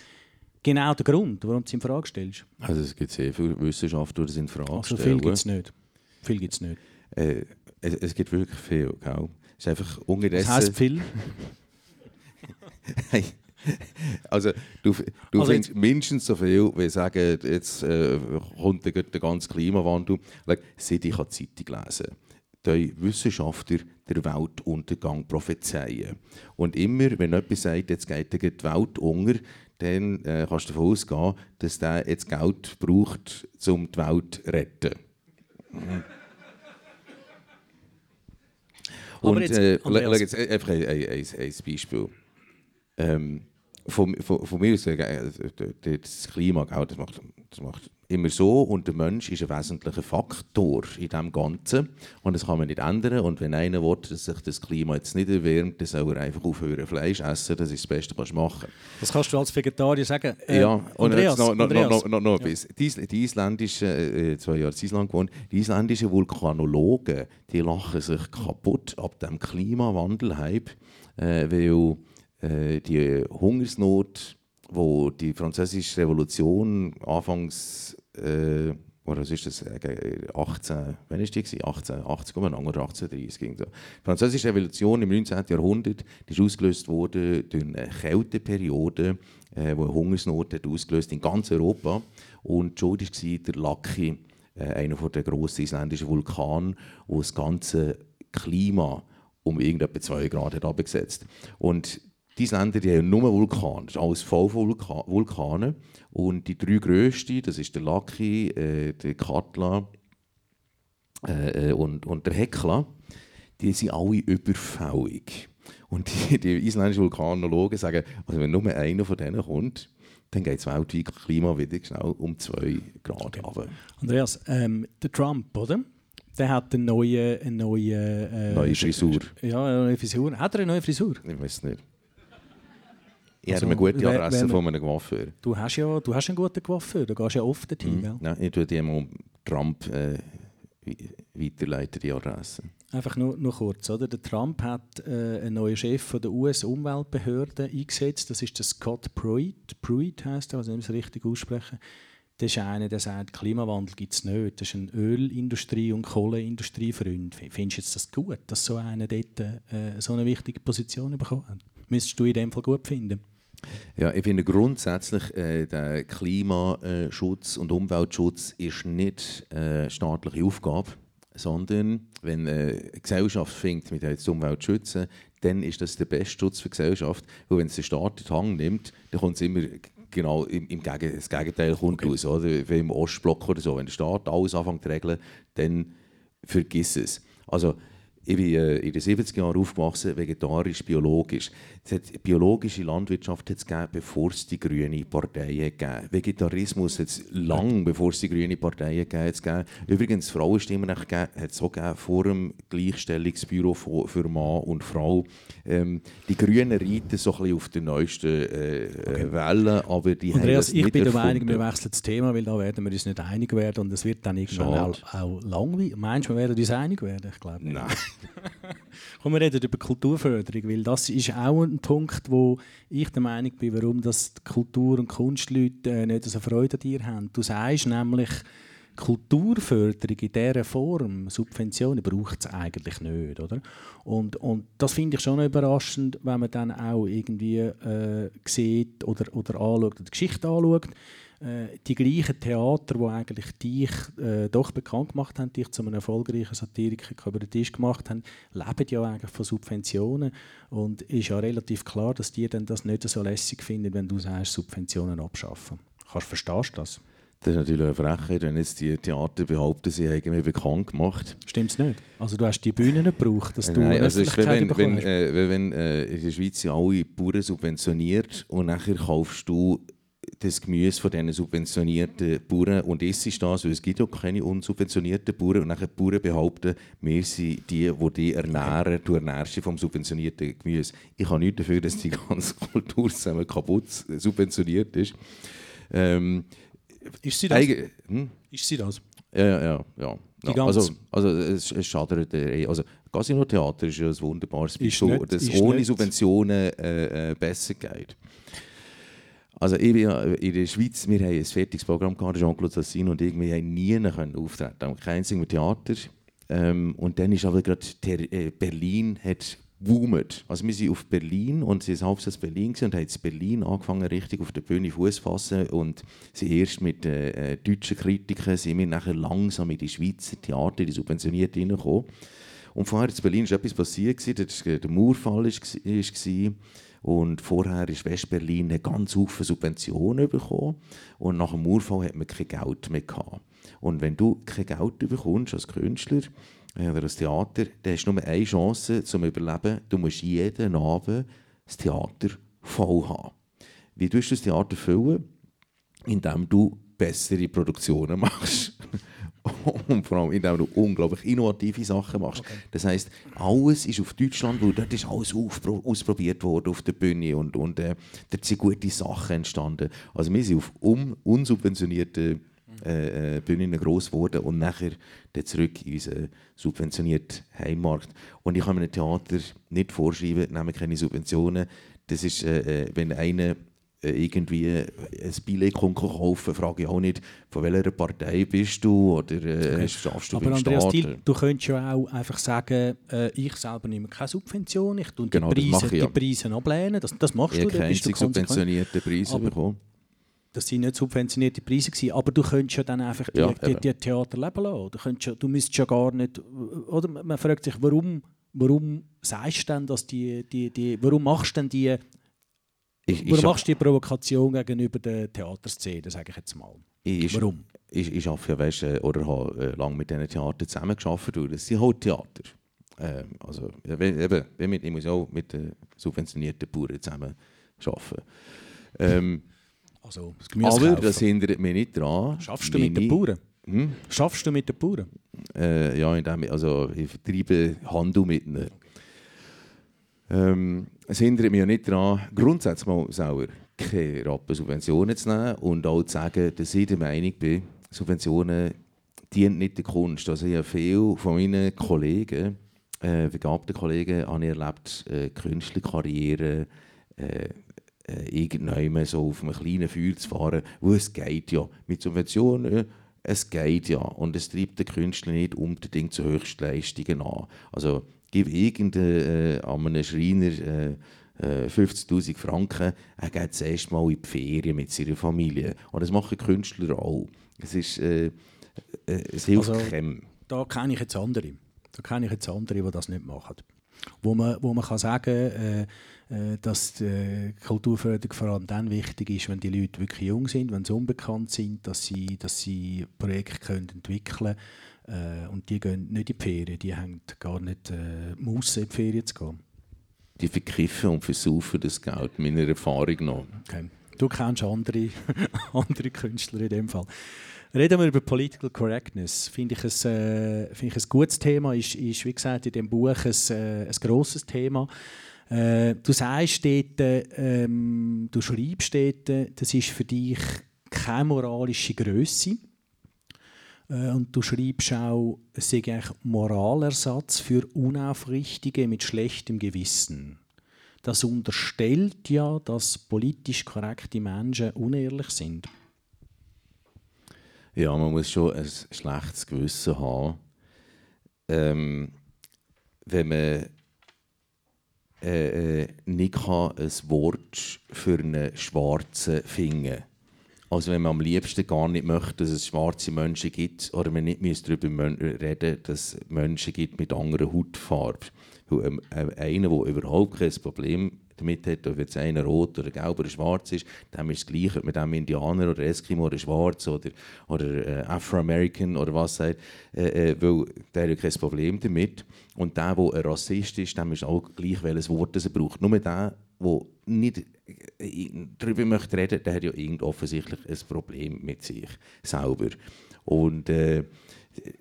genau der Grund, warum du es in Frage stellst? Also es gibt sehr viele Wissenschaftler, die das in Frage also stellen. Also viel gibt es nicht. Viel gibt es nicht. Äh, es, es, gibt wirklich viel. Gell? Es ist einfach ungedessen. Was heisst viel? also du, du also findest mindestens so viel, wie sagen, jetzt äh, kommt der, der ganze Klimawandel. Seit ich die Zeitung lesen die Wissenschaftler den Weltuntergang prophezeien. Und immer, wenn jemand sagt, jetzt geht die Welt unter, dann äh, kannst du davon ausgehen, dass der jetzt Geld braucht, um die Welt zu retten. Und jetzt, äh, jetzt einfach ein, ein, ein, Beispiel. Ähm, von, von, von, mir aus, äh, das Klima, das macht, das macht immer so und der Mensch ist ein wesentlicher Faktor in dem Ganzen und das kann man nicht ändern und wenn einer will, dass sich das Klima jetzt nicht erwärmt, dann soll er einfach aufhören Fleisch essen, das ist das Beste, was du machen kannst. Das kannst du als Vegetarier sagen. Äh, ja, und Andreas, jetzt noch, noch, noch, noch, noch etwas. Die, die isländischen, äh, zwei Jahre in Island gewohnt, die isländischen Vulkanologen, die lachen sich kaputt ab dem Klimawandel-Hype, äh, weil äh, die Hungersnot wo die französische Revolution anfangs äh, oder was ist das, 18, äh, wann ist die 1880 oder 1830 ging so. Die französische Revolution im 19. Jahrhundert ist ausgelöst worden durch eine Kälteperiode, äh, wo eine Hungersnot hat ausgelöst in ganz Europa und schuld war der Laki, äh, einer der grossen isländischen Vulkane, wo das ganze Klima um irgendetwa 2 Grad hat abgesetzt. Und diese Länder die haben nur Vulkane, das ist alles voll von Vulka Vulkanen. Und die drei grössten, das ist der Laki, äh, der Katla äh, äh, und, und der Hekla, die sind alle überfällig. Und die, die isländischen Vulkanologen sagen, also wenn nur einer von denen kommt, dann geht das weltweite Klima wieder schnell um 2 Grad runter. Andreas, ähm, der Trump, oder? Der hat eine neue, eine neue, äh, neue Frisur. Ja, eine neue Frisur. Hat er eine neue Frisur? Ich weiß nicht. Ich also, habe eine gute Adresse wenn, von einem Coiffeur. Du hast ja du hast einen guten Coiffeur, du gehst ja oft dorthin, mhm. Nein, ich tue dir mal Trump äh, weiterleiten, die Adresse. Einfach nur, nur kurz, oder? Der Trump hat äh, einen neuen Chef von der US-Umweltbehörde eingesetzt, das ist der Scott Pruitt, Pruitt heisst er, also ich es richtig aussprechen. Das ist einer, der sagt, Klimawandel gibt es nicht. Das ist ein Ölindustrie- und Kohleindustriefreund. Findest du jetzt das gut, dass so einer dort äh, so eine wichtige Position bekommen hat? Müsstest du in dem Fall gut finden? Ja, ich finde grundsätzlich, äh, der Klimaschutz und Umweltschutz ist nicht äh, staatliche Aufgabe, sondern wenn eine Gesellschaft fängt, mit der Umwelt zu schützen, dann ist das der beste Schutz für die Gesellschaft. Weil wenn es der Staat in den Hang nimmt, dann kommt es immer genau im, im Gegen das Gegenteil kommt okay. raus. Oder? Wie im Ostblock oder so. Wenn der Staat alles anfängt zu regeln, dann vergiss es. Also, ich bin äh, in den 70er Jahren aufgewachsen, vegetarisch, biologisch. Es hat biologische Landwirtschaft hat es gegeben, bevor es die grüne Partei gegeben Vegetarismus hat es lange, bevor es die grüne Partei gegeben Übrigens, Frauenstimmen hat es auch gegeben, vor dem Gleichstellungsbüro für Mann und Frau. Ähm, die Grünen reiten so ein bisschen auf der neuesten äh, okay. Welle, aber die Andreas, haben ich bin der Meinung, wir wechseln das Thema, weil da werden wir uns nicht einig werden und es wird dann irgendwann auch, auch langweilig. Meinst du, wir werden uns einig werden? Ich glaube Nein. Komm, wir reden über Kulturförderung, weil das ist auch ein Punkt, wo ich der Meinung bin, warum das Kultur- und Kunstleute äh, nicht so Freude an dir haben. Du sagst nämlich, Kulturförderung in dieser Form, Subventionen, braucht es eigentlich nicht. Oder? Und, und das finde ich schon überraschend, wenn man dann auch irgendwie äh, sieht oder, oder anschaut, oder die Geschichte anschaut äh, die gleichen Theater, die eigentlich dich äh, doch bekannt gemacht haben, dich zu einem erfolgreichen Satiriker über den Tisch gemacht haben, leben ja eigentlich von Subventionen und ist ja relativ klar, dass die dann das nicht so lässig finden, wenn du sagst, Subventionen abschaffen. Kannst, verstehst du das? Das ist natürlich eine Frechheit, wenn jetzt die Theater behaupten, sie hätten mich bekannt gemacht. Stimmt es nicht? Also du hast die Bühnen gebraucht, dass du Nein, also ist, wenn, wenn, äh, wenn äh, in der Schweiz alle Bauern subventioniert und nachher kaufst du das Gemüse von diesen subventionierten Bauern und isst das, weil es gibt ja keine unsubventionierten Bauern und dann die Bauern behaupten, wir sind die, die die ernähren, du ernährst vom subventionierten Gemüse. Ich habe nichts dafür, dass die ganze Kultur zusammen kaputt subventioniert ist. Ähm, ist sie das? Hm? Ist sie das? Ja, ja, ja. ja. Also, also es, es schadet. Also Casino-Theater ist ja ein wunderbares Beispiel, das ohne nicht. Subventionen äh, äh, besser geht. Also ich bin in der Schweiz, wir haben ein fertiges Programm gehabt, Jean-Claude Sassine und ich, wir haben nie können auftreten, kein einziges Theater. Ähm, und dann ist aber gerade äh, Berlin hat boomt. Also wir sind auf Berlin und sie sind Hauptsitz Berlin und haben in Berlin angefangen, richtig auf der Bühne Fuß fassen und sind erst mit äh, äh, deutschen Kritikern sind wir nachher langsam in die Schweizer Theater, die subventioniert reingekommen. Und vorher in Berlin ist etwas passiert, war der Mauerfall. War, und vorher ist Westberlin ganz viele Subventionen bekommen und nach dem Mauerfall hat man kein Geld mehr gehabt. Und wenn du kein Geld bekommst als Künstler äh, oder als Theater, dann hast du nur eine Chance zum Überleben. Du musst jeden Abend das Theater voll haben. Wie tust du das Theater füllen? Indem du bessere Produktionen machst. und vor allem, indem du unglaublich innovative Sachen machst. Okay. Das heisst, alles ist auf Deutschland, weil dort ist alles ausprobiert worden auf der Bühne und, und äh, dort sind gute Sachen entstanden. Also wir sind auf un unsubventionierten äh, äh, Bühnen gross geworden und nachher dann zurück in unseren subventionierten Heimmarkt. Und ich kann mir ein Theater nicht vorschreiben, nehmen keine Subventionen. Das ist, äh, äh wenn einer irgendwie ein Billett kaufen frage ich auch nicht, von welcher Partei bist du oder äh, schaffst du Aber Andreas Dill, du könntest ja auch einfach sagen, äh, ich selber nehme keine Subvention, ich tue genau, die, Preise, ja. die Preise ablehnen, das, das machst ich du. Ich habe subventionierte Preise aber bekommen. Das waren nicht subventionierte Preise, gewesen, aber du könntest ja dann einfach die, ja, die, die Theater leben lassen. Du, ja, du müsstest ja gar nicht, oder man fragt sich, warum, warum sagst du denn, dass die, die, die, warum machst du denn die ich, Warum machst du die Provokation gegenüber der Theaterszene, sage ich jetzt mal? Ich, Warum? Ich, ich, arbeite ja, weißt, äh, oder habe äh, lange mit diesen Theatern zusammengearbeitet. Das sind halt Theater. Ähm, also, eben, ich muss auch mit den subventionierten Bauern zusammen arbeiten. Ähm, also, das aber das hindert mich nicht daran. Schaffst du mit den Bauern? Hm? Schaffst du mit den Bauern? Äh, ja, indem ich, also, ich vertreibe Handel mit ihnen. Ähm, es hindert mich ja nicht daran, grundsätzlich mal selber keine Rappen Subventionen zu nehmen und auch zu sagen, dass ich der Meinung bin, Subventionen dienen nicht der Kunst. Also ich habe viele von meinen Kollegen, äh, begabten Kollegen, habe erlebt, äh, Künstlerkarriere äh, äh, irgendwann so auf einem kleinen Feuer zu fahren, wo es geht ja. Mit Subventionen, es geht ja. Und es treibt den Künstler nicht unbedingt zu Höchstleistungen an. Also gib irgendeinem äh, Schreiner äh, 50'000 äh, Franken, er geht zuerst mal in die Ferien mit seiner Familie. Und das machen Künstler auch. Es, ist, äh, äh, es hilft also, keinem. Da kenne ich jetzt andere. Da kenne ich jetzt andere, die das nicht machen. Wo man, wo man kann sagen äh, äh dass die Kulturförderung vor allem dann wichtig ist, wenn die Leute wirklich jung sind, wenn sie unbekannt sind, dass sie, dass sie Projekte können entwickeln können äh, und die gehen nicht in die Ferien, die haben gar nicht äh, Musse in die Ferien zu gehen. Die verkiffen und versaufen das Geld, meiner Erfahrung nach. Okay. Du kennst andere, andere Künstler in dem Fall. Reden wir über Political Correctness. Finde ich, ein, äh, find ich ein gutes Thema. Ist, ist, wie gesagt, in dem Buch ein, äh, ein grosses Thema. Äh, du sagst dort, ähm, du schreibst dort, das ist für dich keine moralische Größe und du schreibst auch, es sei eigentlich Moralersatz für Unaufrichtige mit schlechtem Gewissen. Das unterstellt ja, dass politisch korrekte Menschen unehrlich sind. Ja, man muss schon ein schlechtes Gewissen haben. Ähm, wenn man äh, äh nicht kann ein Wort für einen Schwarzen finden kann also wenn man am liebsten gar nicht möchte, dass es schwarze Menschen gibt oder man nicht darüber reden dass es Menschen gibt mit anderer Hautfarbe. Ähm, äh, einer, der überhaupt kein Problem damit hat, ob jetzt einer rot oder gelb oder schwarz ist, dem ist es gleich, ob man dem Indianer oder Eskimo oder schwarz oder, oder äh, Afro-American oder was sagt, äh, äh, weil der hat kein Problem damit. Und der, der ein Rassist ist, dem ist auch gleich, welches Wort er braucht. Nur der, der nicht darüber möchte reden, der hat ja offensichtlich ein Problem mit sich selber. Und äh,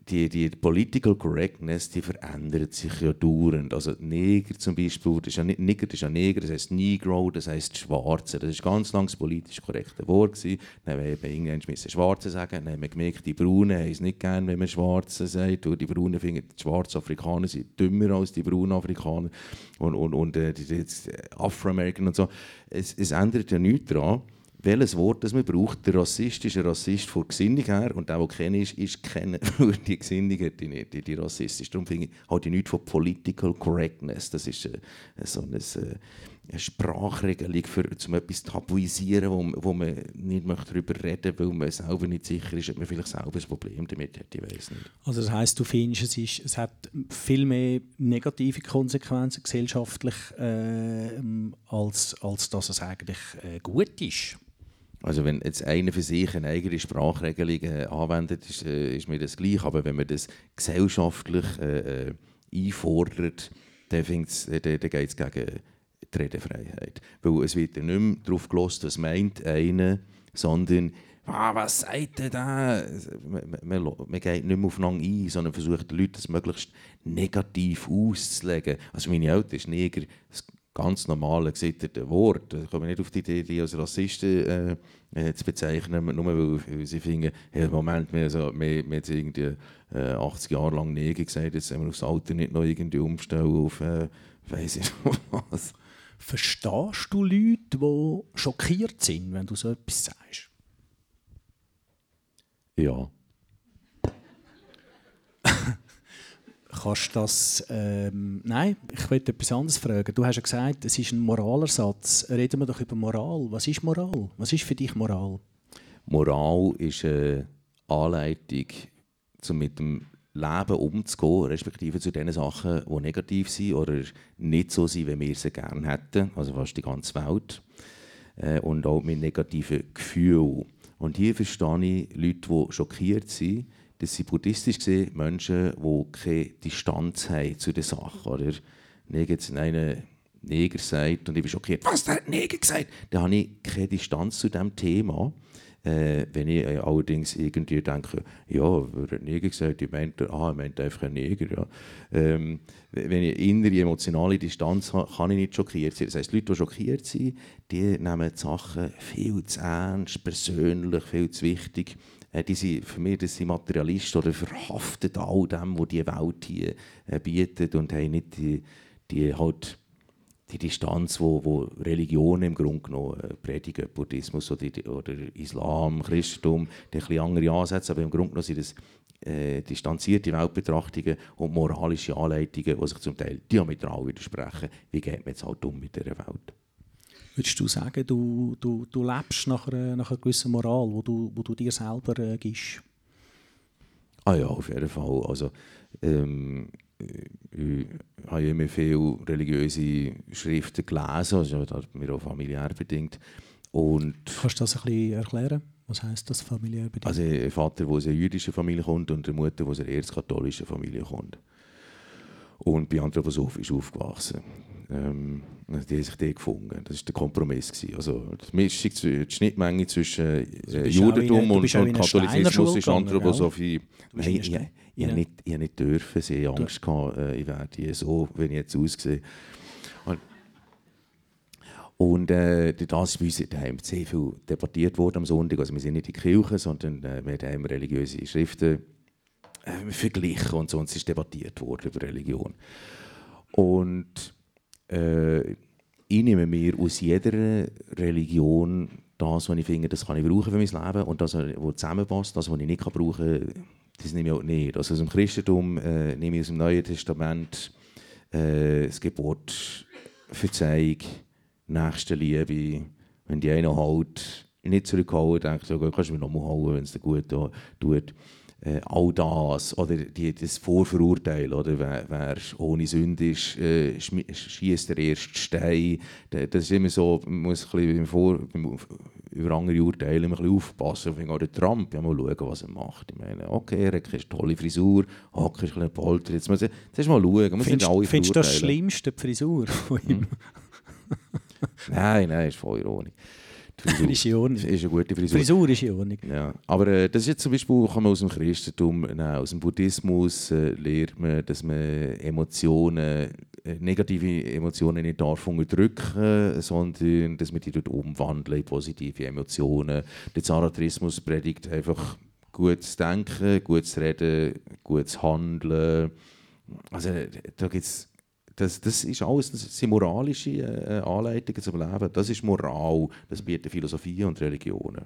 die, die Political Correctness, die verändert sich ja dauernd. Also Neger zum Beispiel, das ist ja, Neger, das ist ja Neger, das heisst Negro, das heisst Schwarze. Das ist ganz lange das politisch korrekte Wort gewesen. Dann haben wir irgendwann Schwarze sagen, dann haben wir gemerkt, die Braunen haben es nicht gern, wenn man Schwarze sagt, und die Braunen finden, die schwarzen Afrikaner sind dümmer als die braunen Afrikaner und, und, und äh, die, die Afro-American und so. Es, es ändert ja nichts daran welches Wort das man braucht. Der Rassist ist ein Rassist von Gesinnung her und der, der kenne ist, ist kennen, die Gesinnung hat die nicht, die, die rassistisch. Darum finde ich, halt nichts von Political Correctness. Das ist äh, so eine, äh, eine Sprachregelung, für, um etwas tabuisieren, wo, wo man nicht möchte darüber reden weil man selber nicht sicher ist, ob man vielleicht selber ein Problem damit hat. Ich weiß nicht. Also das heisst, du findest, es, ist, es hat viel mehr negative Konsequenzen gesellschaftlich, äh, als, als dass es eigentlich äh, gut ist? Also wenn jetzt einer für sich eine eigene Sprachregelung äh, anwendet, ist, äh, ist, mir das gleich. Aber wenn man das gesellschaftlich äh, äh einfordert, dann, dann, dann geht es gegen die Redefreiheit. Weil es wird ja nicht mehr darauf gelost, was meint einer, sondern ah, was sagt der da? Man, man, man geht nicht mehr aufeinander ein, sondern versucht den Leuten das möglichst negativ auszulegen. Also meine Eltern ist Neger, ganz normale, gesitterte Wort. Da kommen nicht auf die Idee, die als Rassisten äh, äh, zu bezeichnen, nur weil, weil sie finden, hey, Moment, wir, also, wir, wir haben irgendwie äh, 80 Jahre lang Neger gesagt, jetzt haben wir aufs Alter nicht noch irgendwie umstellen auf, äh, weiss ich was. Verstehst du Leute, die schockiert sind, wenn du so etwas sagst? Ja. Kannst du das. Ähm, nein, ich wollte etwas anderes fragen. Du hast ja gesagt, es ist ein Moralersatz. Reden wir doch über Moral. Was ist Moral? Was ist für dich Moral? Moral ist eine Anleitung, um mit dem Leben umzugehen, respektive zu den Sachen, die negativ sind oder nicht so sind, wie wir sie gerne hätten, also fast die ganze Welt. Äh, und auch mit negativen Gefühlen. Und hier verstehe ich Leute, die schockiert sind, dass sie buddhistisch gesehen Menschen, die keine Distanz haben zu der Sache. Oder wenn jetzt einen Neger sagt und ich bin schockiert, was, der hat Neger gesagt? Dann habe ich keine Distanz zu diesem Thema. Äh, wenn ich äh, allerdings irgendwie denke, ja, hat Neger gesagt? Ich meinte, ah, ich meinte einfach einen Neger. Ja. Ähm, wenn ich innere emotionale Distanz habe, kann ich nicht schockiert sein. Das heisst, Leute, die schockiert sind, die nehmen die Sachen viel zu ernst, persönlich, viel zu wichtig. Äh, die sind, für mich das sind Materialisten oder verhaftet all dem, was die Welt hier äh, bietet und haben nicht die, die halt die Distanz, wo, wo Religionen im Grunde genommen äh, predigen, Buddhismus oder, oder Islam, Christentum, die ein bisschen andere Ansätze, aber im Grunde genommen sind das äh, distanzierte Weltbetrachtungen und moralische Anleitungen, die sich zum Teil diametral widersprechen. Wie geht man jetzt halt um mit dieser Welt? Würdest du sagen, du, du, du lebst nach einer, nach einer gewissen Moral, wo du, wo du dir selber äh, gibst? Ah ja, auf jeden Fall. Also, ähm, ich habe immer viele religiöse Schriften gelesen, also das hat mir auch familiär bedingt. Und Kannst du das ein bisschen erklären? Was heisst das familiär bedingt? Also ein Vater, der aus einer jüdischen Familie kommt und eine Mutter, die aus einer erzkatholischen Familie kommt. Und bin anthroposophisch aufgewachsen. Ähm, die haben sich dort gefunden. Das war der Kompromiss. Gewesen. Also die, Mischung, die Schnittmenge zwischen äh, Judentum und, und Katholizismus ist Anthroposophie. Nein, ich, ich, ich, ja. nicht, ich nicht dürfen. Sie hatten Angst, gehabt, äh, ich werde so, wenn ich jetzt aussehe. Und, äh, das ist bei uns daheim sehr viel debattiert worden am Sonntag. Also wir sind nicht in der Kirche, sondern äh, wir haben religiöse Schriften äh, verglichen und so. Und es ist debattiert worden über Religion. Und äh, ich nehme mir aus jeder Religion das, was ich finde, das kann ich brauchen für mein Leben und das, was zusammenpasst, das, was ich nicht brauchen kann, das nehme ich auch nicht. Also aus dem Christentum äh, nehme ich aus dem Neuen Testament äh, das Gebot Verzeihung, Nächstenliebe, wenn die einer halt nicht zurückhauen, denkt so, kannst du mir nochmal hauen, wenn es dir gut tut äh, all das oder die, das Vorverurteilen, oder wer, wer ohne Sünde ist, äh, schießt der erste Stein. Das ist immer so, man muss ein bisschen Vor, über andere Urteile ein bisschen aufpassen. Auch der Trump, ja, mal schauen, was er macht. Ich meine, okay, er hat eine tolle Frisur, okay, ist ein bisschen Polter. Jetzt muss jetzt mal schauen. Findest, findest du das Schlimmste, die Frisur von ihm? Hm. nein, nein, ist voll ironisch. Frisur ist in Ordnung. Ist eine gute Frisur. Frisur ist in Ordnung. Ja. Aber äh, das ist jetzt zum Beispiel, kann man aus dem Christentum, nehmen. aus dem Buddhismus äh, lernt man, dass man Emotionen, äh, negative Emotionen nicht darf unterdrücken, sondern dass man die dort umwandeln in positive Emotionen. Der Zarathrismus predigt einfach gutes Denken, gutes Reden, gutes Handeln. Also da gibt es das, das ist alles das sind moralische äh, Anleitungen zum Leben. Das ist Moral. Das bieten Philosophie und Religionen.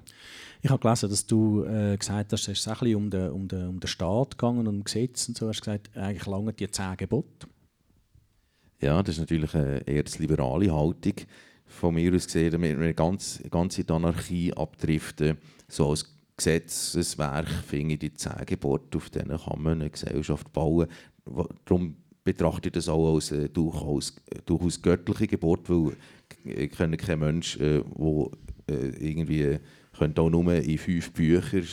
Ich habe gelesen, dass du äh, gesagt hast, es ist ein um den, um, den, um den Staat gegangen und um Gesetz und so. Du hast gesagt, eigentlich lange die zehn Gebote. Ja, das ist natürlich eine eher eine liberale Haltung. Von mir aus gesehen, damit wir ganz, ganze Anarchie abdriften, so als Gesetzeswerk finde ich die zehn Gebote, auf denen kann man eine Gesellschaft bauen. Darum betrachte das auch als äh, durchaus, durchaus göttliche Gebot, weil ich kenne keinen Menschen, der äh, äh, irgendwie könnte auch nur in fünf Büchern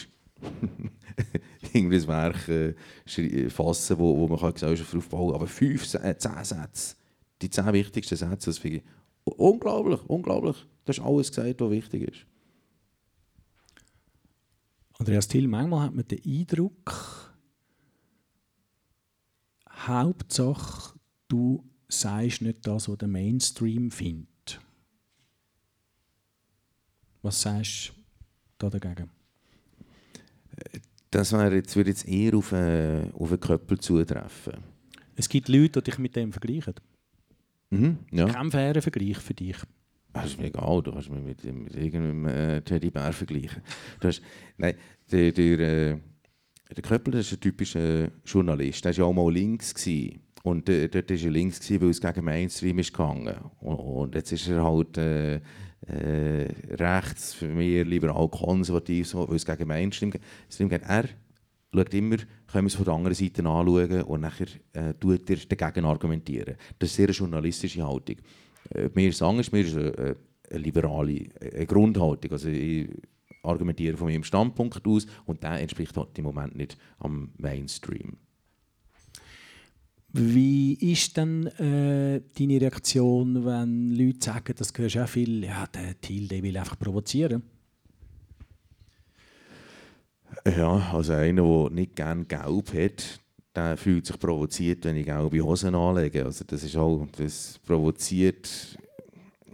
irgendwie ein Werk äh, fassen, wo, wo man kann Gesellschaft aufbauen kann. Aber fünf, äh, zehn Sätze, die zehn wichtigsten Sätze, das finde ich unglaublich, unglaublich. Das ist alles gesagt, was wichtig ist. Andreas Till, manchmal hat man den Eindruck, Hauptsache, du sagst nicht das, was der Mainstream findet. Was sagst du da dagegen? Das wäre jetzt, würde jetzt eher auf einen, auf einen Köppel zutreffen. Es gibt Leute, die dich mit dem vergleichen. Mhm, ja. Kein fairer Vergleich für dich. Das ist mir egal, du kannst mich mit, mit irgendeinem äh, Teddybär vergleichen. Du hast, nein, der, der, äh, der Köppel ist ein typischer Journalist. Der war ja auch mal links. Gewesen. Und äh, dort war er links, gewesen, weil es gegen Mainstream ist gegangen und, und jetzt ist er halt äh, äh, rechts, für mich liberal konservativ, so, weil es gegen Mainstream geht. Er schaut immer, können wir es von der anderen Seite anschauen und nachher äh, tut er dagegen argumentieren. Das ist eine sehr journalistische Haltung. Äh, mir ist es anders, mir ist eine, äh, eine liberale eine Grundhaltung. Also ich argumentiere von meinem Standpunkt aus und der entspricht halt im Moment nicht am Mainstream. Wie ist dann äh, deine Reaktion, wenn Leute sagen, das gehört auch viel, ja, der Thiel, der will einfach provozieren? Ja, also einer, der nicht gerne gelb hat, der fühlt sich provoziert, wenn ich gelbe Hosen anlege. Also das ist auch, das provoziert,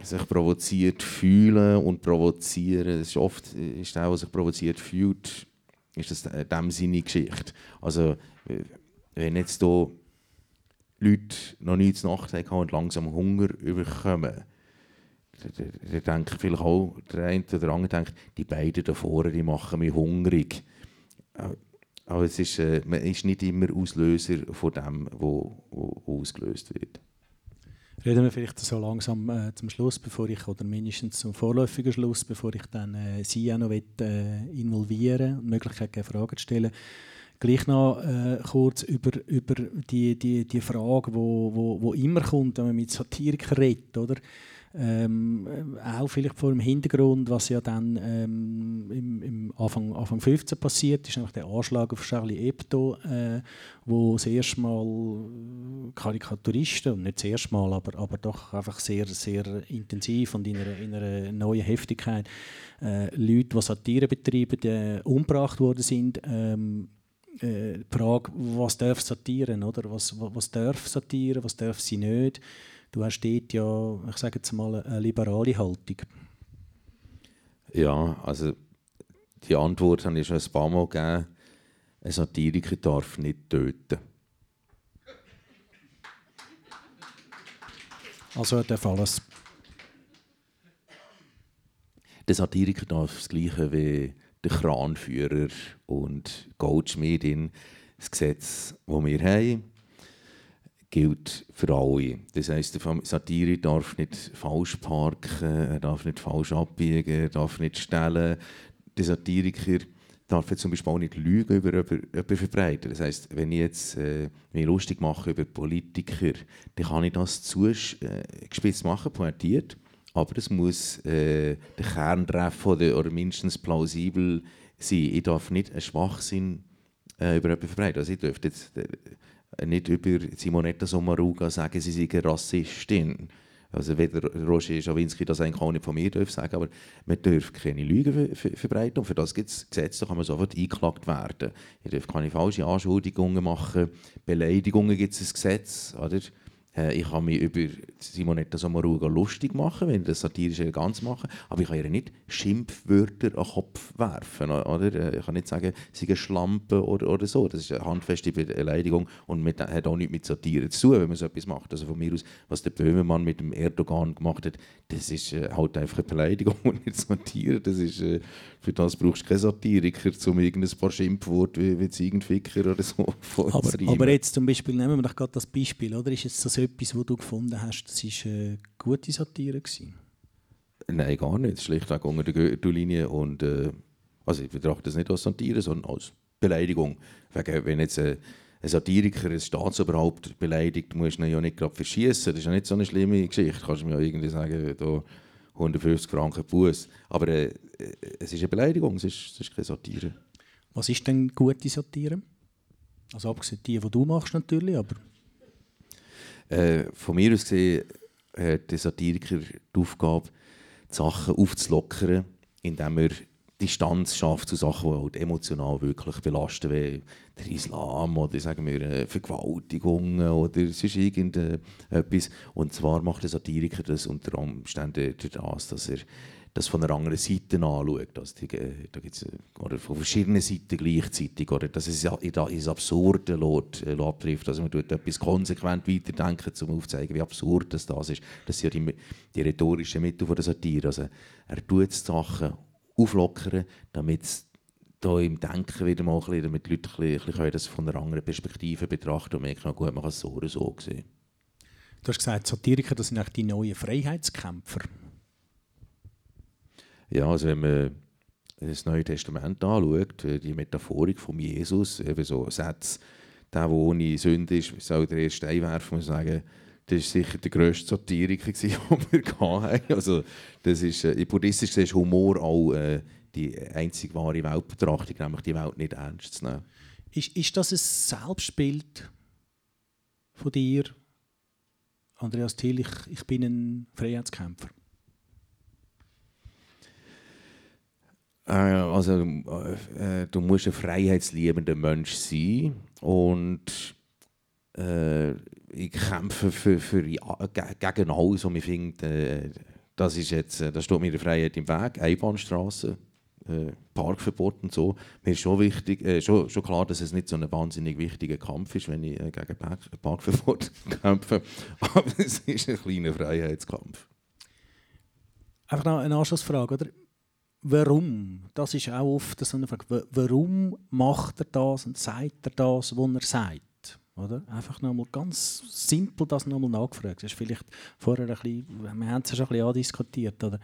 sich provoziert fühlen und provozieren. Das ist oft ist der, der sich provoziert fühlt, ist das in dem Sinne Geschichte. Also wenn jetzt hier Leute noch nichts Nacht haben und langsam Hunger bekommen, dann denke vielleicht auch der eine oder andere denkt, die beiden da vorne, die machen mich hungrig. Aber es ist, äh, man ist nicht immer Auslöser von dem, wo ausgelöst wird. Reden wir vielleicht so langsam äh, zum Schluss, bevor ich, oder mindestens zum vorläufigen Schluss, bevor ich dann äh, Sie auch noch will, äh, involvieren und Möglichkeit geben, Fragen zu stellen. Gleich noch äh, kurz über, über die, die, die Frage, die wo, wo, wo immer kommt, wenn man mit Satirikern redet, oder? Ähm, auch vielleicht vor dem Hintergrund, was ja dann ähm, im, im Anfang, Anfang 15 passiert ist, nämlich der Anschlag auf Charlie Hebdo, äh, wo das erste Mal Karikaturisten, und nicht das erste Mal, aber, aber doch einfach sehr, sehr intensiv und in einer, in einer neuen Heftigkeit, äh, Leute, die Satire betreiben, äh, umgebracht worden sind. Ähm, äh, die Frage, was darf Satiren, oder? Was, was, was darf Satire, was darf sie nicht? Du hast dort ja, ich sage jetzt mal, eine liberale Haltung. Ja, also die Antwort habe ich schon ein paar Mal gegeben. Ein Satiriker darf nicht töten. Also er darf alles. Der Satiriker darf das Gleiche wie der Kranführer und Goldschmiedin. Das Gesetz, das wir haben, gilt für alle. Das heisst, der Satire darf nicht falsch parken, er darf nicht falsch abbiegen, er darf nicht stellen. Der Satiriker darf jetzt zum Beispiel auch nicht lügen über jemanden verbreiten. Das heisst, wenn ich jetzt äh, mich lustig mache über Politiker, dann kann ich das zugespitzt äh, machen, pointiert. Aber es muss äh, der Kern treffen oder, oder mindestens plausibel sein. Ich darf nicht einen Schwachsinn äh, über jemanden verbreiten. Also ich dürfte jetzt, äh, nicht über Simonetta Sommaruga sagen, sie sei eine Rassistin. Also weder Roger Schawinski das eigentlich auch nicht von mir darf sagen, aber man darf keine Lügen verbreiten und für das gibt es Gesetze, da kann man sofort eingeklagt werden. Ich darf keine falschen Anschuldigungen machen, Beleidigungen gibt es ein Gesetz, oder? Äh, ich kann mich über Simonetta Sommaruga lustig machen, wenn das satirische ganz machen, aber ich kann ihr nicht Schimpfwörter an den Kopf werfen. Oder? Äh, ich kann nicht sagen, sie ist Schlampe oder, oder so. Das ist eine handfeste Beleidigung und mit, hat auch nichts mit Satire zu tun, wenn man so etwas macht. Also von mir aus, was der Böhmermann mit dem Erdogan gemacht hat, das ist äh, halt einfach eine Beleidigung und nicht Satire. Das ist, für das brauchst du keinen Satiriker, um irgendein paar Schimpfworte wie, wie Ziegenficker oder so aber, aber jetzt zum Beispiel, nehmen wir doch gerade das Beispiel, oder? Ist jetzt das etwas, was du gefunden hast, das war eine gute Satire? Gewesen? Nein, gar nicht. Schlichtweg unter der Gürtellinie. Und, äh, also ich betrachte das nicht als Satire, sondern als Beleidigung. Wenn jetzt äh, ein Satiriker ein Staatsoberhaupt beleidigt, muss du ihn ja nicht gerade verschießen. Das ist ja nicht so eine schlimme Geschichte. Kannst du mir ja irgendwie sagen, da 150 Franken Buß. Aber äh, es ist eine Beleidigung, es ist, es ist keine Satire. Was ist denn gute Satire? Also abgesehen die, die du machst natürlich, aber... Äh, von mir aus gesehen hat der Satiriker die Aufgabe, die Sachen aufzulockern, indem er Distanz schafft zu Sachen, die halt emotional wirklich belasten, wie der Islam oder sagen wir äh, Vergewaltigungen oder sonst irgendetwas. Und zwar macht der Satiriker das unter Umständen das, dass er das von einer anderen Seite anschaut. Also die, äh, da gibt's, äh, oder von verschiedenen Seiten gleichzeitig. Oder dass es ins Absurde lässt, abtrifft. Also man tut etwas konsequent weiterdenken, um aufzuzeigen, wie absurd das, ist. Das sind ja die, die rhetorischen Mittel der Satire. Also er tut Sachen auflockern, damit es da im Denken wieder mal ein bisschen, damit die Leute ein bisschen, ein das von einer anderen Perspektive betrachten und merken, gut, man kann es so oder so sehen. Du hast gesagt, Satiriker das sind die neuen Freiheitskämpfer. Ja, also wenn man das Neue Testament anschaut, äh, die Metaphorik von Jesus, eben so Sätze, der, der ohne Sünde ist, soll der erste Stein werfen und sagen, das war sicher der grösste Satiriker, den wir hatten. Also, das ist, äh, buddhistisch ist Humor auch äh, die einzig wahre Weltbetrachtung, nämlich die Welt nicht ernst zu nehmen. Ist, ist das ein Selbstbild von dir, Andreas Thiel? Ich, ich bin ein Freiheitskämpfer. Äh, also, äh, du musst ein freiheitsliebender Mensch sein und äh, ich kämpfe für, für, gegen alles, was ich finde, äh, das, ist jetzt, äh, das steht mir der Freiheit im Weg. Einbahnstraße, äh, Parkverbot und so. Mir ist schon, wichtig, äh, schon, schon klar, dass es nicht so ein wahnsinnig wichtiger Kampf ist, wenn ich gegen Park Parkverbot kämpfe. Aber es ist ein kleiner Freiheitskampf. Einfach noch eine Anschlussfrage, oder? warum? Das ist auch oft so eine Frage. Warum macht er das und sagt er das, was er sagt? Oder? Einfach nochmal ganz simpel das nochmal nachgefragt. Das ist vielleicht vorher ein bisschen, wir haben es ja schon ein bisschen andiskutiert. Oder?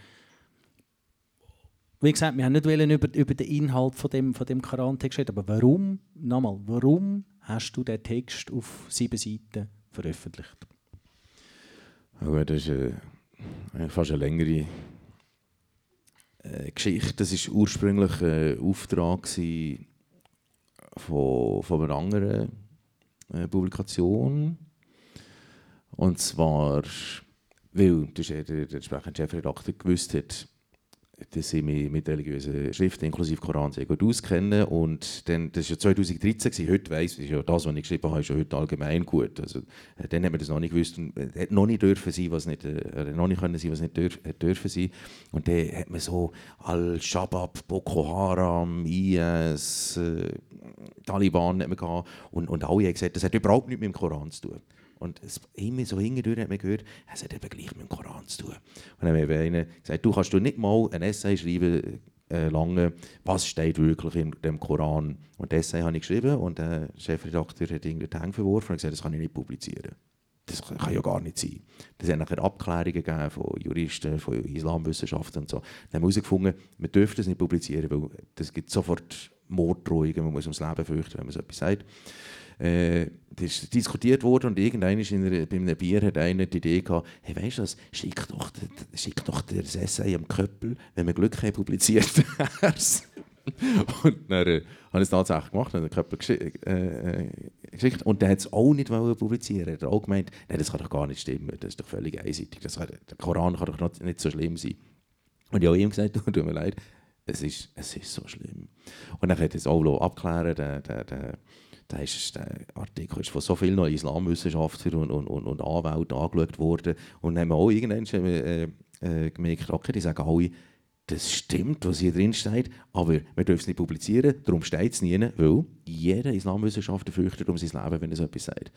Wie gesagt, wir haben nicht über, über den Inhalt von dem, von dem Koran-Text reden, aber warum, nochmal, warum hast du den Text auf sieben Seiten veröffentlicht? Ja, das ist äh, fast eine längere äh, Geschichte. Das war ursprünglich ein Auftrag von, von einer anderen äh, Publikation. Und zwar, weil der, der, entsprechende Chefredakteur gewusst hat, dass ich mich mit religiösen Schriften inklusive Koran sehr gut auskenne. Und dann, das war ja 2013, gewesen. heute weiss ich, ja, das, was ich geschrieben habe, ist ja heute allgemein gut. Also, äh, dann hat man das noch nicht gewusst. Und hätte noch nicht dürfen sein, was nicht, äh, noch nicht können sein, was nicht dürf, dürfen sein. Und dann hat man so Al-Shabaab, Boko Haram, IS, äh, Taliban hat man gehabt. Und, und alle haben gesagt, das hat überhaupt nichts mit dem Koran zu tun. Und es, immer so hingedurch hat man gehört, es hat eben gleich mit dem Koran zu tun. Und dann haben wir einer gesagt, du kannst du nicht mal ein Essay schreiben, äh, lange, was steht wirklich in dem Koran. Und das Essay habe ich geschrieben und der Chefredakteur hat irgendwie den Hang verworfen und gesagt, das kann ich nicht publizieren. Das kann ja gar nicht sein. Das hat nachher Abklärungen gegeben von Juristen, von Islamwissenschaften und so. Dann haben wir herausgefunden, wir dürfen das nicht publizieren, weil es gibt sofort Morddrohungen, man muss ums Leben fürchten, wenn man so etwas sagt äh, das ist diskutiert worden und irgendwann in einer, bei einem Bier hat einer die Idee gehabt, hey, weißt du was, schick doch, schick doch das Essay am Köppel, wenn wir Glück haben, publiziert es. und dann äh, habe ich es tatsächlich gemacht, und den Köppel geschickt, äh, äh, geschickt und der hat es auch nicht publizieren Er hat auch gemeint, nein, das kann doch gar nicht stimmen, das ist doch völlig einseitig, das kann, der Koran kann doch nicht so schlimm sein. Und ich habe ihm gesagt, tut mir leid, es ist, es ist so schlimm. Und dann hat er es auch abklären der, der, der der, ist, der Artikel ist von so vielen Islamwissenschaftlern und, und, und, und Anwälten angeschaut worden. Und dann haben wir auch irgendwann äh, äh, gemerkt, okay, die sagen alle, das stimmt, was hier drin steht, aber wir dürfen es nicht publizieren, darum steht es nie, weil jeder Islamwissenschaftler fürchtet um sein Leben, wenn er so etwas sagt.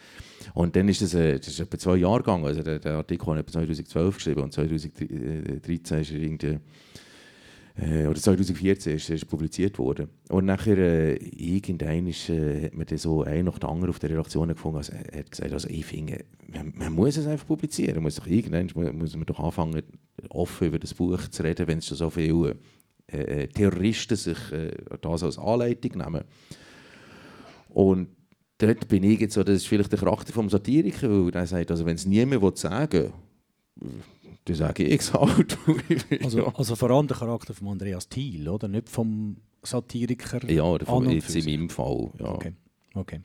Und dann ist das, äh, etwa zwei Jahre gegangen, also der, der Artikel habe ich 2012 geschrieben und 2013 ist er irgendwie äh, oder 2014 ist, ist publiziert worden. Und nachher, äh, irgendwann ist, äh, hat man dann so ein nach der anderen auf der Redaktion gefunden, also, er hat gesagt, also ich finde, man, man, muss es einfach publizieren, muss doch, irgendwann muss man doch anfangen, offen über das Buch zu reden, wenn es schon so viele äh, äh, Terroristen sich äh, das als Anleitung nehmen. Und dort bin ich jetzt so, das ist vielleicht der Charakter des Satiriker, weil er sagt, also wenn es niemand sagen will, dann sage ich es halt. also, also vor allem der Charakter von Andreas Thiel, oder? Nicht vom Satiriker. Ja, oder vom, jetzt in meinem Fall. Ja. Okay. okay.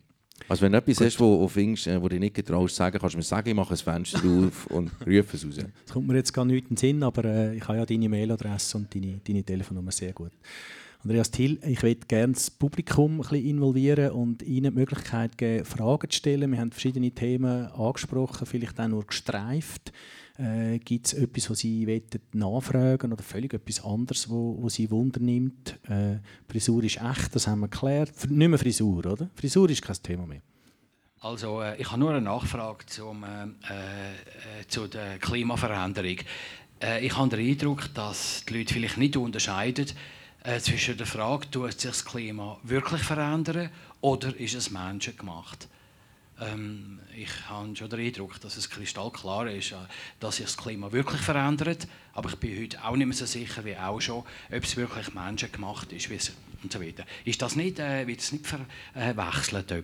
Also wenn du etwas Gut. hast, wo, wo, findest, äh, wo du nicht getraust sagen, kannst du mir sagen, ich mache ein Fenster auf und rufe es raus. Das kommt mir jetzt gar nicht in den Sinn, aber äh, ich habe ja deine Mailadresse und deine, deine Telefonnummer sehr gut. Andreas Thiel, ich möchte gerne das Publikum ein bisschen involvieren und Ihnen die Möglichkeit geben, Fragen zu stellen. Wir haben verschiedene Themen angesprochen, vielleicht auch nur gestreift. Äh, Gibt es etwas, was Sie nachfragen oder völlig etwas anderes, wo, wo Sie wundernimmt? Äh, Frisur ist echt, das haben wir geklärt. Nicht mehr Frisur, oder? Frisur ist kein Thema mehr. Also äh, ich habe nur eine Nachfrage zum, äh, äh, zu der Klimaveränderung. Äh, ich habe den Eindruck, dass die Leute vielleicht nicht unterscheiden äh, zwischen der Frage, tut sich das Klima wirklich verändern oder ist es menschengemacht? Ähm, ich habe schon den Eindruck, dass es kristallklar ist, äh, dass sich das Klima wirklich verändert. Aber ich bin heute auch nicht mehr so sicher wie auch schon, ob es wirklich menschengemacht ist und so weiter. Ist das nicht, äh, wird es nicht verwechselt? Äh,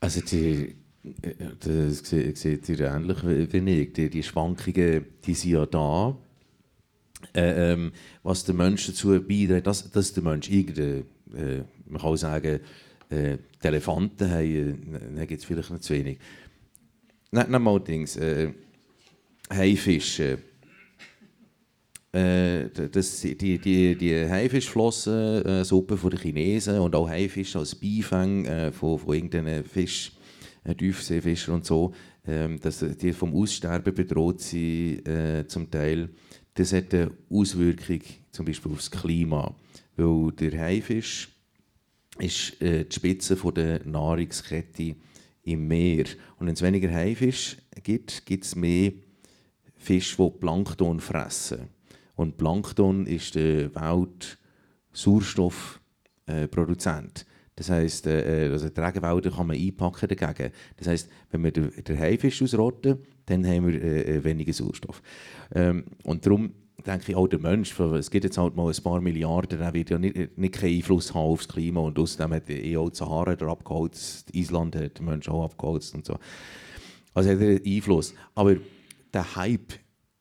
also die, äh, das seht ihr ähnlich wie ich. Die, die Schwankungen die sind ja da. Äh, ähm, was der Mensch dazu beiträgt, dass, dass der Mensch irgendwie, äh, man kann sagen, äh, die Elefanten haben, äh, gibt es vielleicht nicht zu wenig. Nicht nochmal Dings, äh, Haifische. Äh, das, die, die, die Haifischflossensuppe äh, der Chinesen und auch Haifisch als Beifang äh, von, von irgendeinen Fisch, äh, Tiefseefischen und so, äh, dass die vom Aussterben bedroht sind, äh, zum Teil, das hat eine Auswirkung zum Beispiel auf das Klima. Weil der Haifisch ist äh, die Spitze von der Nahrungskette im Meer. Und wenn es weniger Haifisch gibt, gibt es mehr Fische, die Plankton fressen. Und Plankton ist der Weltsauerstoffproduzent. Äh, das heisst, äh, also die Regenwälder kann man einpacken dagegen. Das heisst, wenn wir den, den Haifisch ausrotten, dann haben wir äh, äh, weniger Sauerstoff. Ähm, und darum denke ich, auch der Mensch, es gibt jetzt halt mal ein paar Milliarden, der wird ja nicht, nicht keinen Einfluss haben auf das Klima und außerdem hat eh auch die Sahara abgeholzt, Island hat den Menschen auch abgeholzt und so. Also hat er Einfluss. Aber der Hype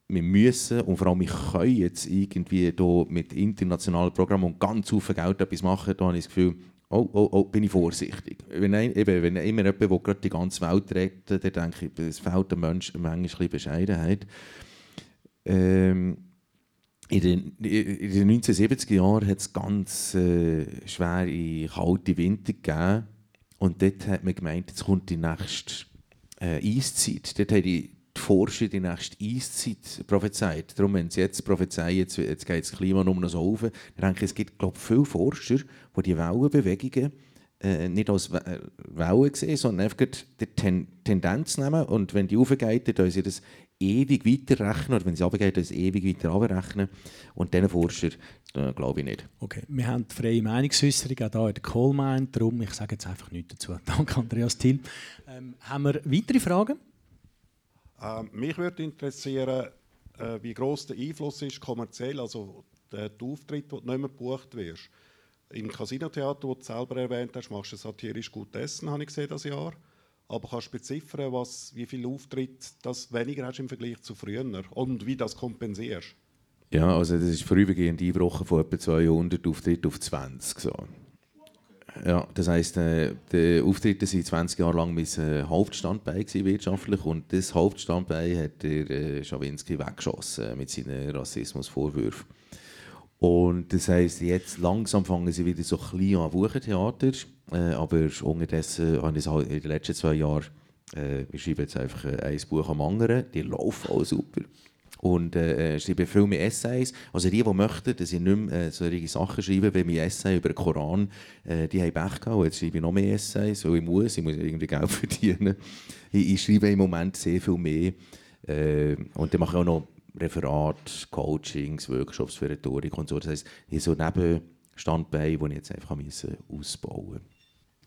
wir müssen und vor allem wir können jetzt irgendwie hier mit internationalen Programmen und ganz viel Geld etwas machen, da habe ich das Gefühl, oh, oh, oh, bin ich vorsichtig. Wenn, ein, eben, wenn immer jemand, der gerade die ganze Welt rettet, dann denke ich, es fehlt dem Menschen manchmal ein Bescheidenheit. Ähm, in den, in den 1970er Jahren hat es ganz äh, schwere, kalte Winter gegeben. Und dort hat man gemeint, jetzt kommt die nächste äh, Eiszeit. Dort haben die die Forscher die nächste Eiszeit prophezeit. Darum, wenn sie jetzt prophezeien, jetzt, jetzt geht das Klima nur noch so auf, dann denke ich, es gibt glaube viele Forscher, die die Wellenbewegungen äh, nicht als äh, Wellen sehen, sondern einfach die Ten Tendenz nehmen und wenn die aufgeht, dann sie das ewig weiterrechnen oder wenn sie runtergeht, dann sie ewig weiter abrechnen und diesen Forscher äh, glaube ich nicht. Okay, wir haben die freie Meinungsäußerung auch hier in der Coal darum ich sage jetzt einfach nichts dazu. Danke Andreas Thiel. Ähm, haben wir weitere Fragen? Ähm, mich würde interessieren, äh, wie groß der Einfluss ist kommerziell, also der, der Auftritt, wo du nicht mehr gebucht wirst. Im Casinotheater, das du selber erwähnt hast, machst du satirisch gut Essen, habe ich gesehen das Jahr. Aber kannst du beziffern, was, wie viel Auftritt das weniger hast im Vergleich zu früher und wie das kompensierst? Ja, also das ist vorübergehend eingebrochen von etwa 200 Auftritt auf 20. So. Ja, das heisst, äh, die Auftritte waren 20 Jahre lang mein äh, Hauptstandbein wirtschaftlich und das Hauptstandbein hat der äh, Schawinski weggeschossen mit seinen Rassismusvorwürfen. Und das heisst, jetzt langsam fangen sie wieder so klein an Wuchentheater, äh, aber unterdessen habe ich halt in den letzten zwei Jahren, äh, ich schreibe jetzt einfach äh, ein Buch am anderen, die laufen auch super und äh, äh, schreibe viel mehr Essays. Also die, die möchten, dass ich nicht mehr äh, solche Sachen schreibe, wie mein Essay über den Koran, äh, die haben Pech gehabt. Jetzt schreibe ich noch mehr Essays, weil ich muss, ich muss irgendwie Geld verdienen. Ich, ich schreibe im Moment sehr viel mehr. Äh, und dann mache ich auch noch Referat, Coachings, Workshops für Rhetorik und so. Das heisst, habe so Nebenstandbeine, die ich jetzt einfach ausbauen musste.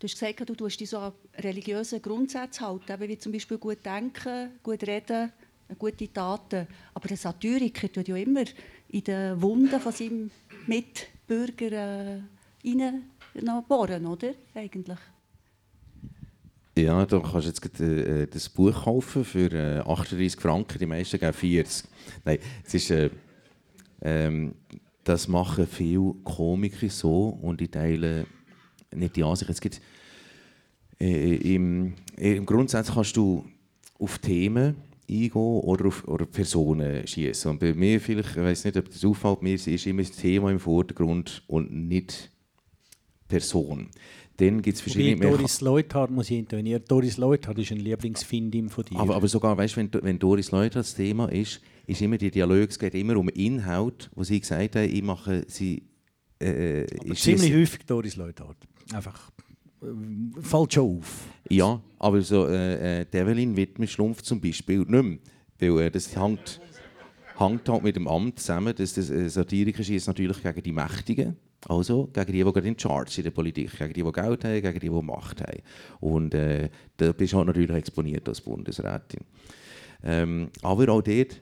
Du hast gesagt, du tust dich so an religiöse Grundsätze halten, wie zum Beispiel gut denken, gut reden, gute Taten. Aber der Satiriker tut ja immer in den Wunden von seinem Mitbürger äh, bohren, oder? Eigentlich. Ja, da kannst du jetzt äh, das Buch kaufen für äh, 38 Franken, die meisten geben 40. Nein, es ist, äh, ähm, das machen viele Komiker so und ich teile nicht die Ansicht. Es gibt, äh, im, im Grundsatz kannst du auf Themen eingehen oder auf oder Personen schießen. Und bei mir vielleicht, ich weiß nicht, ob das auffällt, mir ist immer das Thema im Vordergrund und nicht Person. Dann gibt es verschiedene... Wobei Doris Leuthard muss ich intervenieren. Doris Leuthard ist ein Lieblingsfindin von dir. Aber, aber sogar, weißt, wenn, wenn Doris Leuthard das Thema ist, ist immer die Dialog, es geht immer um Inhalt, wo sie gesagt haben, ich mache sie... Äh, ziemlich häufig Doris Leuthard. Einfach äh, fällt schon auf. Ja, aber so äh, äh Develin Wittmer Schlumpf zum Beispiel nicht mehr, weil äh, das hängt, hängt halt mit dem Amt zusammen, dass das äh, Satiriker ist natürlich gegen die Mächtigen, also gegen die, die gerade in Charge in der Politik, gegen die, die Geld haben, gegen die, die Macht haben. Und äh, da bist du halt natürlich exponiert als Bundesrätin. Ähm, aber auch dort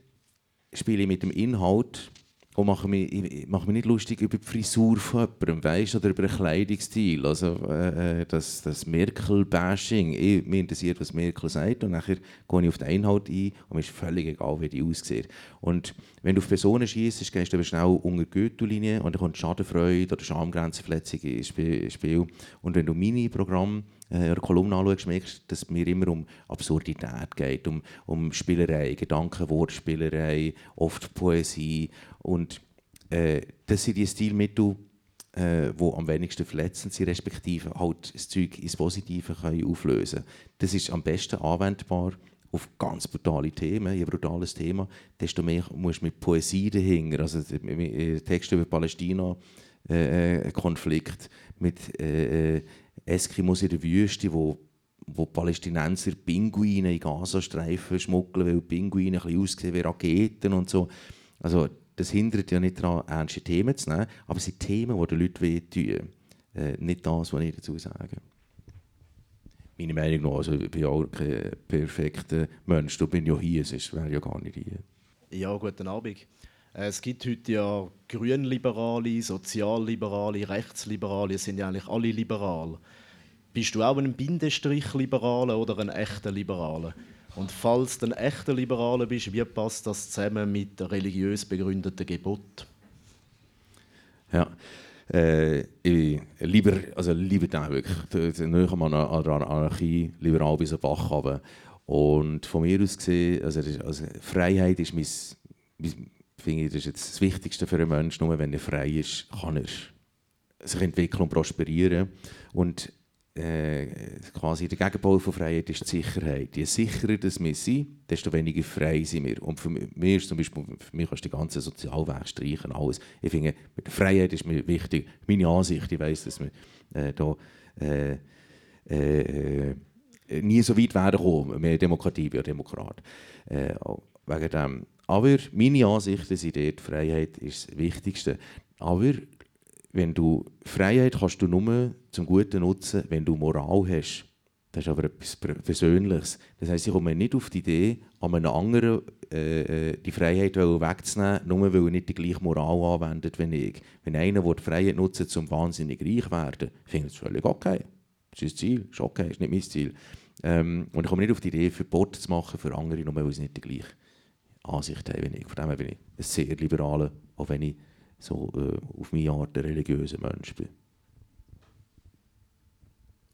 spiele ich mit dem Inhalt und mache mich, ich mache mich nicht lustig über die Frisur von jemandem, weißt, oder über den Kleidungsstil. Also äh, äh das, das Merkel-Bashing. Mich interessiert, was Merkel sagt und nachher gehe ich auf den Inhalt ein und mir ist völlig egal, wie die aussieht. Und wenn du auf Personen schießt, gehst du aber schnell unter die Gürtellinie und dann kommt Schadenfreude oder Schamgrenzverletzung ins Spiel. Und wenn du meine Programme äh, eine Kolumne anschaust, merkst du, dass es mir immer um Absurdität geht, um, um Spielerei, Gedanken, Wortspielerei, oft Poesie. Und äh, das sind die Stilmittel, äh, die am wenigsten verletzend sind, respektive halt das Zeug ins Positive können auflösen. Das ist am besten anwendbar auf ganz brutale Themen. Je brutales Thema, desto mehr musst du mit Poesie dahinter, also Texte über Palästina-Konflikt, äh, mit äh, äh Eskimos in der Wüste, wo, wo Palästinenser Pinguine in Gazastreifen schmuggeln, weil Pinguine ein aussehen wie Raketen und so. Also das hindert ja nicht daran, ernste Themen zu nehmen, aber es sind Themen, die den Leuten wehtun. Äh, nicht das, was ich dazu sage. Meine Meinung nach, also ich bin auch kein perfekter Mensch, du bin ja hier, sonst wäre ja gar nicht hier. Ja, guten Abend. Äh, es gibt heute ja Grünliberale, Sozialliberale, Rechtsliberale, es sind ja eigentlich alle liberal. Bist du auch ein Bindestrich-Liberaler oder ein echter Liberaler? Und falls du ein echter Liberaler bist, wie passt das zusammen mit religiös begründeten Gebot? Ja, äh, ich lieber, also lieber den wirklich, näher an der Anarchie, liberal bis ein Bach runter. Und von mir aus gesehen, also, also Freiheit ist mein, mein finde ich, das ist jetzt das Wichtigste für einen Menschen. Nur wenn er frei ist, kann er sich entwickeln und prosperieren. Und äh, quasi der Gegenpol von Freiheit ist die Sicherheit. Je sicherer das wir sind, desto weniger frei sind wir. Und für mich ist zum Beispiel, für mich kannst du die ganze Sozialweg streichen, alles. Ich finde, mit der Freiheit ist mir wichtig. Meine Ansicht, ich weiss, dass wir äh, da äh, äh, nie so weit werden kommen, mehr Demokratie wie Demokrat. Äh, wegen dem aber meine Ansichten sind dort, Freiheit ist das Wichtigste. Aber wenn du Freiheit kannst du nur zum Guten nutzen, wenn du Moral hast. Das ist aber etwas Persönliches. Das heisst, ich komme nicht auf die Idee, an einem anderen äh, äh die Freiheit wegzunehmen, nur weil er nicht die gleiche Moral anwendet wie ich. Wenn einer die Freiheit nutzt, um wahnsinnig reich zu werden, finde ich das völlig okay. Das ist das Ziel, das ist okay, das ist nicht mein Ziel. Ähm, und ich komme nicht auf die Idee, Verbote zu machen für andere, nur weil sie nicht die gleiche Ansicht haben wie ich. Von dem her bin ich ein sehr liberaler, auch wenn ich so äh, auf meine Art ein religiöser Mensch bin.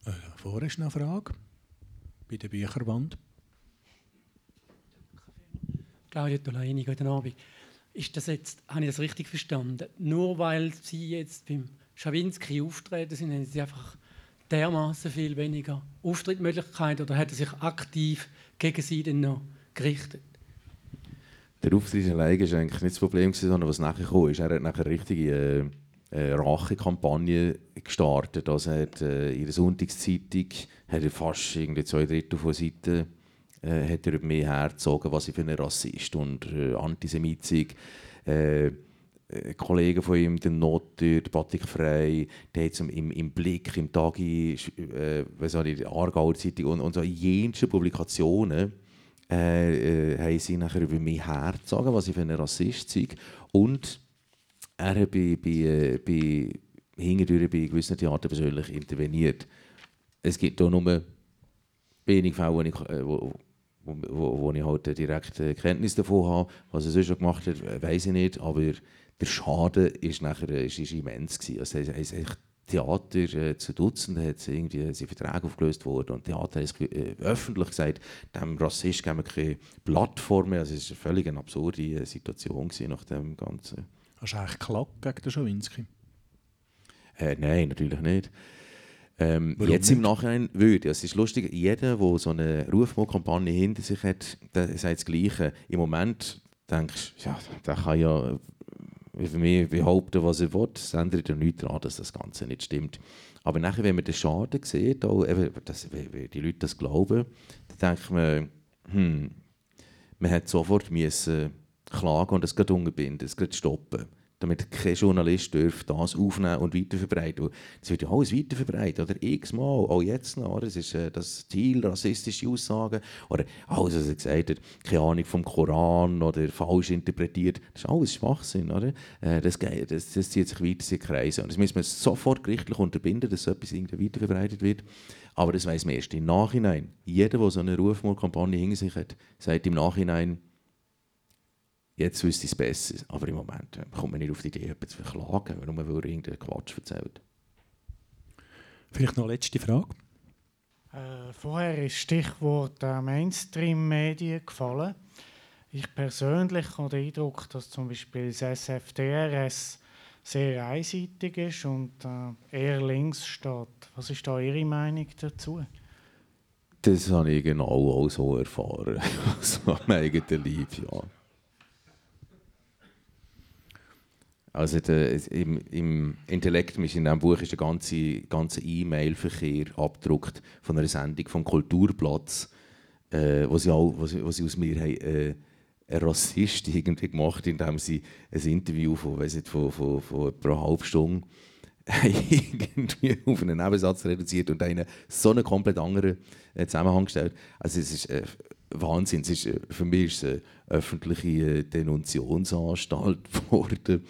Äh, vorher ist noch eine Frage bei der Bücherwand. Claudia Tolaini, guten Abend. Ist das jetzt, habe ich das richtig verstanden? Nur weil Sie jetzt beim Schawinski auftreten sind, haben Sie einfach dermaßen viel weniger Auftrittmöglichkeiten oder hat er sich aktiv gegen Sie denn noch gerichtet? Der Auftritt allein war eigentlich nicht das Problem, sondern was nachher kam, ist, er hat nachher eine richtige äh, Rachekampagne gestartet. Also er hat, äh, in der Sonntagszeitung hat er fast irgendwie zwei Drittel von Seiten äh, hat er über mich hergezogen, was ich für ein Rassist und äh, Antisemit sei. Äh, äh Kollegen von ihm, der Notter, der Patrick Frey, der hat im, im Blick, im Tagi, äh, was die Aargauer Zeitung und, und so jensten Publikationen äh, äh, haben sie nachher über mich hergezogen, was ich für ein Rassist sei. Und er hat bei, bei, äh, bei, bei gewissen Theatern persönlich interveniert. Es gibt hier nur wenig Fälle, wo ich, äh, wo, wo, wo, ich halt direkt Kenntnis davon habe. Was er sonst schon gemacht hat, weiß ich nicht. Aber der Schaden ist nachher ist, ist immens gewesen. Also, Theater äh, zu Dutzenden hat irgendwie sind Verträge aufgelöst worden und Theater hat äh, öffentlich gesagt, dem Rassist geben wir keine Plattform mehr. Also es war eine völlig eine absurde äh, Situation nach dem Ganzen. Hast du eigentlich geklagt gegen den Schawinski? Äh, nein, natürlich nicht. Ähm, jetzt im Nachhinein würde. Es ist lustig, jeder, der so eine Rufmo-Kampagne hinter sich hat, der sagt das Gleiche. Im Moment denkst du, ja, der kann ja für mich behaupten, was er will. Es ändert ja nichts daran, dass das Ganze nicht stimmt. Aber nachher, wenn man den Schaden sieht, auch, eben, dass, wenn die Leute das glauben, dann denkt man, hm, man hätte sofort müssen klagen und es gerade unterbinden, es gerade stoppen damit kein Journalist dürfte das aufnehmen und weiterverbreiten. Es wird ja alles weiterverbreitet, oder x-mal, auch jetzt noch. Oder? Es ist äh, das Ziel, rassistische Aussagen, oder alles, was er gesagt hat, keine Ahnung vom Koran oder falsch interpretiert, das ist alles Schwachsinn. Oder? Äh, das, das, das zieht sich weiter in Kreise. Und das müssen wir sofort gerichtlich unterbinden, dass so etwas irgendwie weiterverbreitet wird. Aber das weiß man erst im Nachhinein. Jeder, der so eine Rufmordkampagne hinter sich hat, sagt im Nachhinein, Jetzt wüsste ich es besser, aber im Moment äh, kommt man nicht auf die Idee, jemanden zu verklagen, warum man irgendeinen Quatsch erzählt. Vielleicht noch eine letzte Frage. Äh, vorher ist das Stichwort äh, Mainstream-Medien gefallen. Ich persönlich habe den Eindruck, dass zum Beispiel das SFDRS sehr einseitig ist und äh, eher links steht. Was ist da Ihre Meinung dazu? Das habe ich genau auch so erfahren. also am eigenen Leib, ja. Also der, im, im Intellekt, in diesem Buch ist der ganze, ganze E-Mail-Verkehr abgedruckt von einer Sendung vom Kulturplatz, äh, wo, sie auch, sie, aus mir haben, äh, einen Rassist irgendwie gemacht indem sie ein Interview von, weiss nicht, von, von, von einer halben Stunde irgendwie auf einen Nebensatz reduziert und einen so einen komplett anderen äh, Zusammenhang gestellt. Also es ist äh, Wahnsinn. Es ist, äh, für mich ist es eine öffentliche äh, Denunziationsanstalt geworden.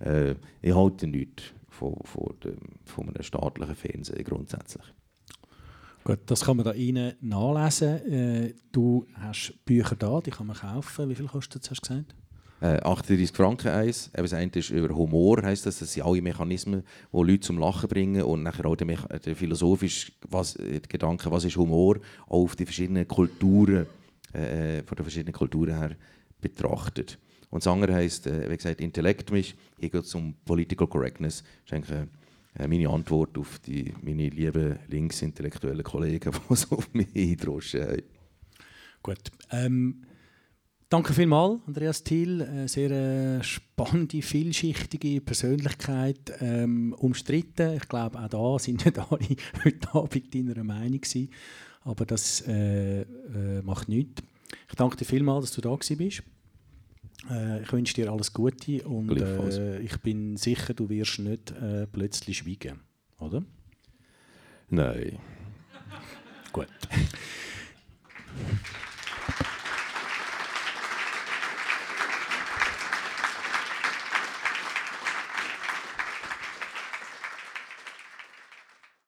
Äh, ich halte nichts von, von, dem, von einem staatlichen Fernsehen grundsätzlich. Gut, das kann man da rein nachlesen. Äh, du hast Bücher da, die kann man kaufen. Wie viel kostet es, hast du gesagt? Äh, 38 Franken eins. das eine ist über Humor, heisst das, das sind alle Mechanismen, die Leute zum Lachen bringen und nachher auch der, der philosophische was, der Gedanke, was ist Humor, auch auf die verschiedenen Kulturen, äh, von den verschiedenen Kulturen her betrachtet. Und das andere heisst, äh, wie gesagt, Intellekt mich. Hier geht es um Political Correctness. Das ist eigentlich äh, meine Antwort auf die, meine lieben linksintellektuellen Kollegen, die so auf mich eindroschen haben. Gut. Ähm, danke vielmals, Andreas Thiel. Eine sehr äh, spannende, vielschichtige Persönlichkeit. Ähm, umstritten. Ich glaube, auch da sind nicht alle heute Abend deiner Meinung gewesen. Aber das äh, äh, macht nichts. Ich danke dir vielmals, dass du da bist. Äh, ich wünsche dir alles Gute und äh, ich bin sicher, du wirst nicht äh, plötzlich schweigen, oder? Nein. Gut.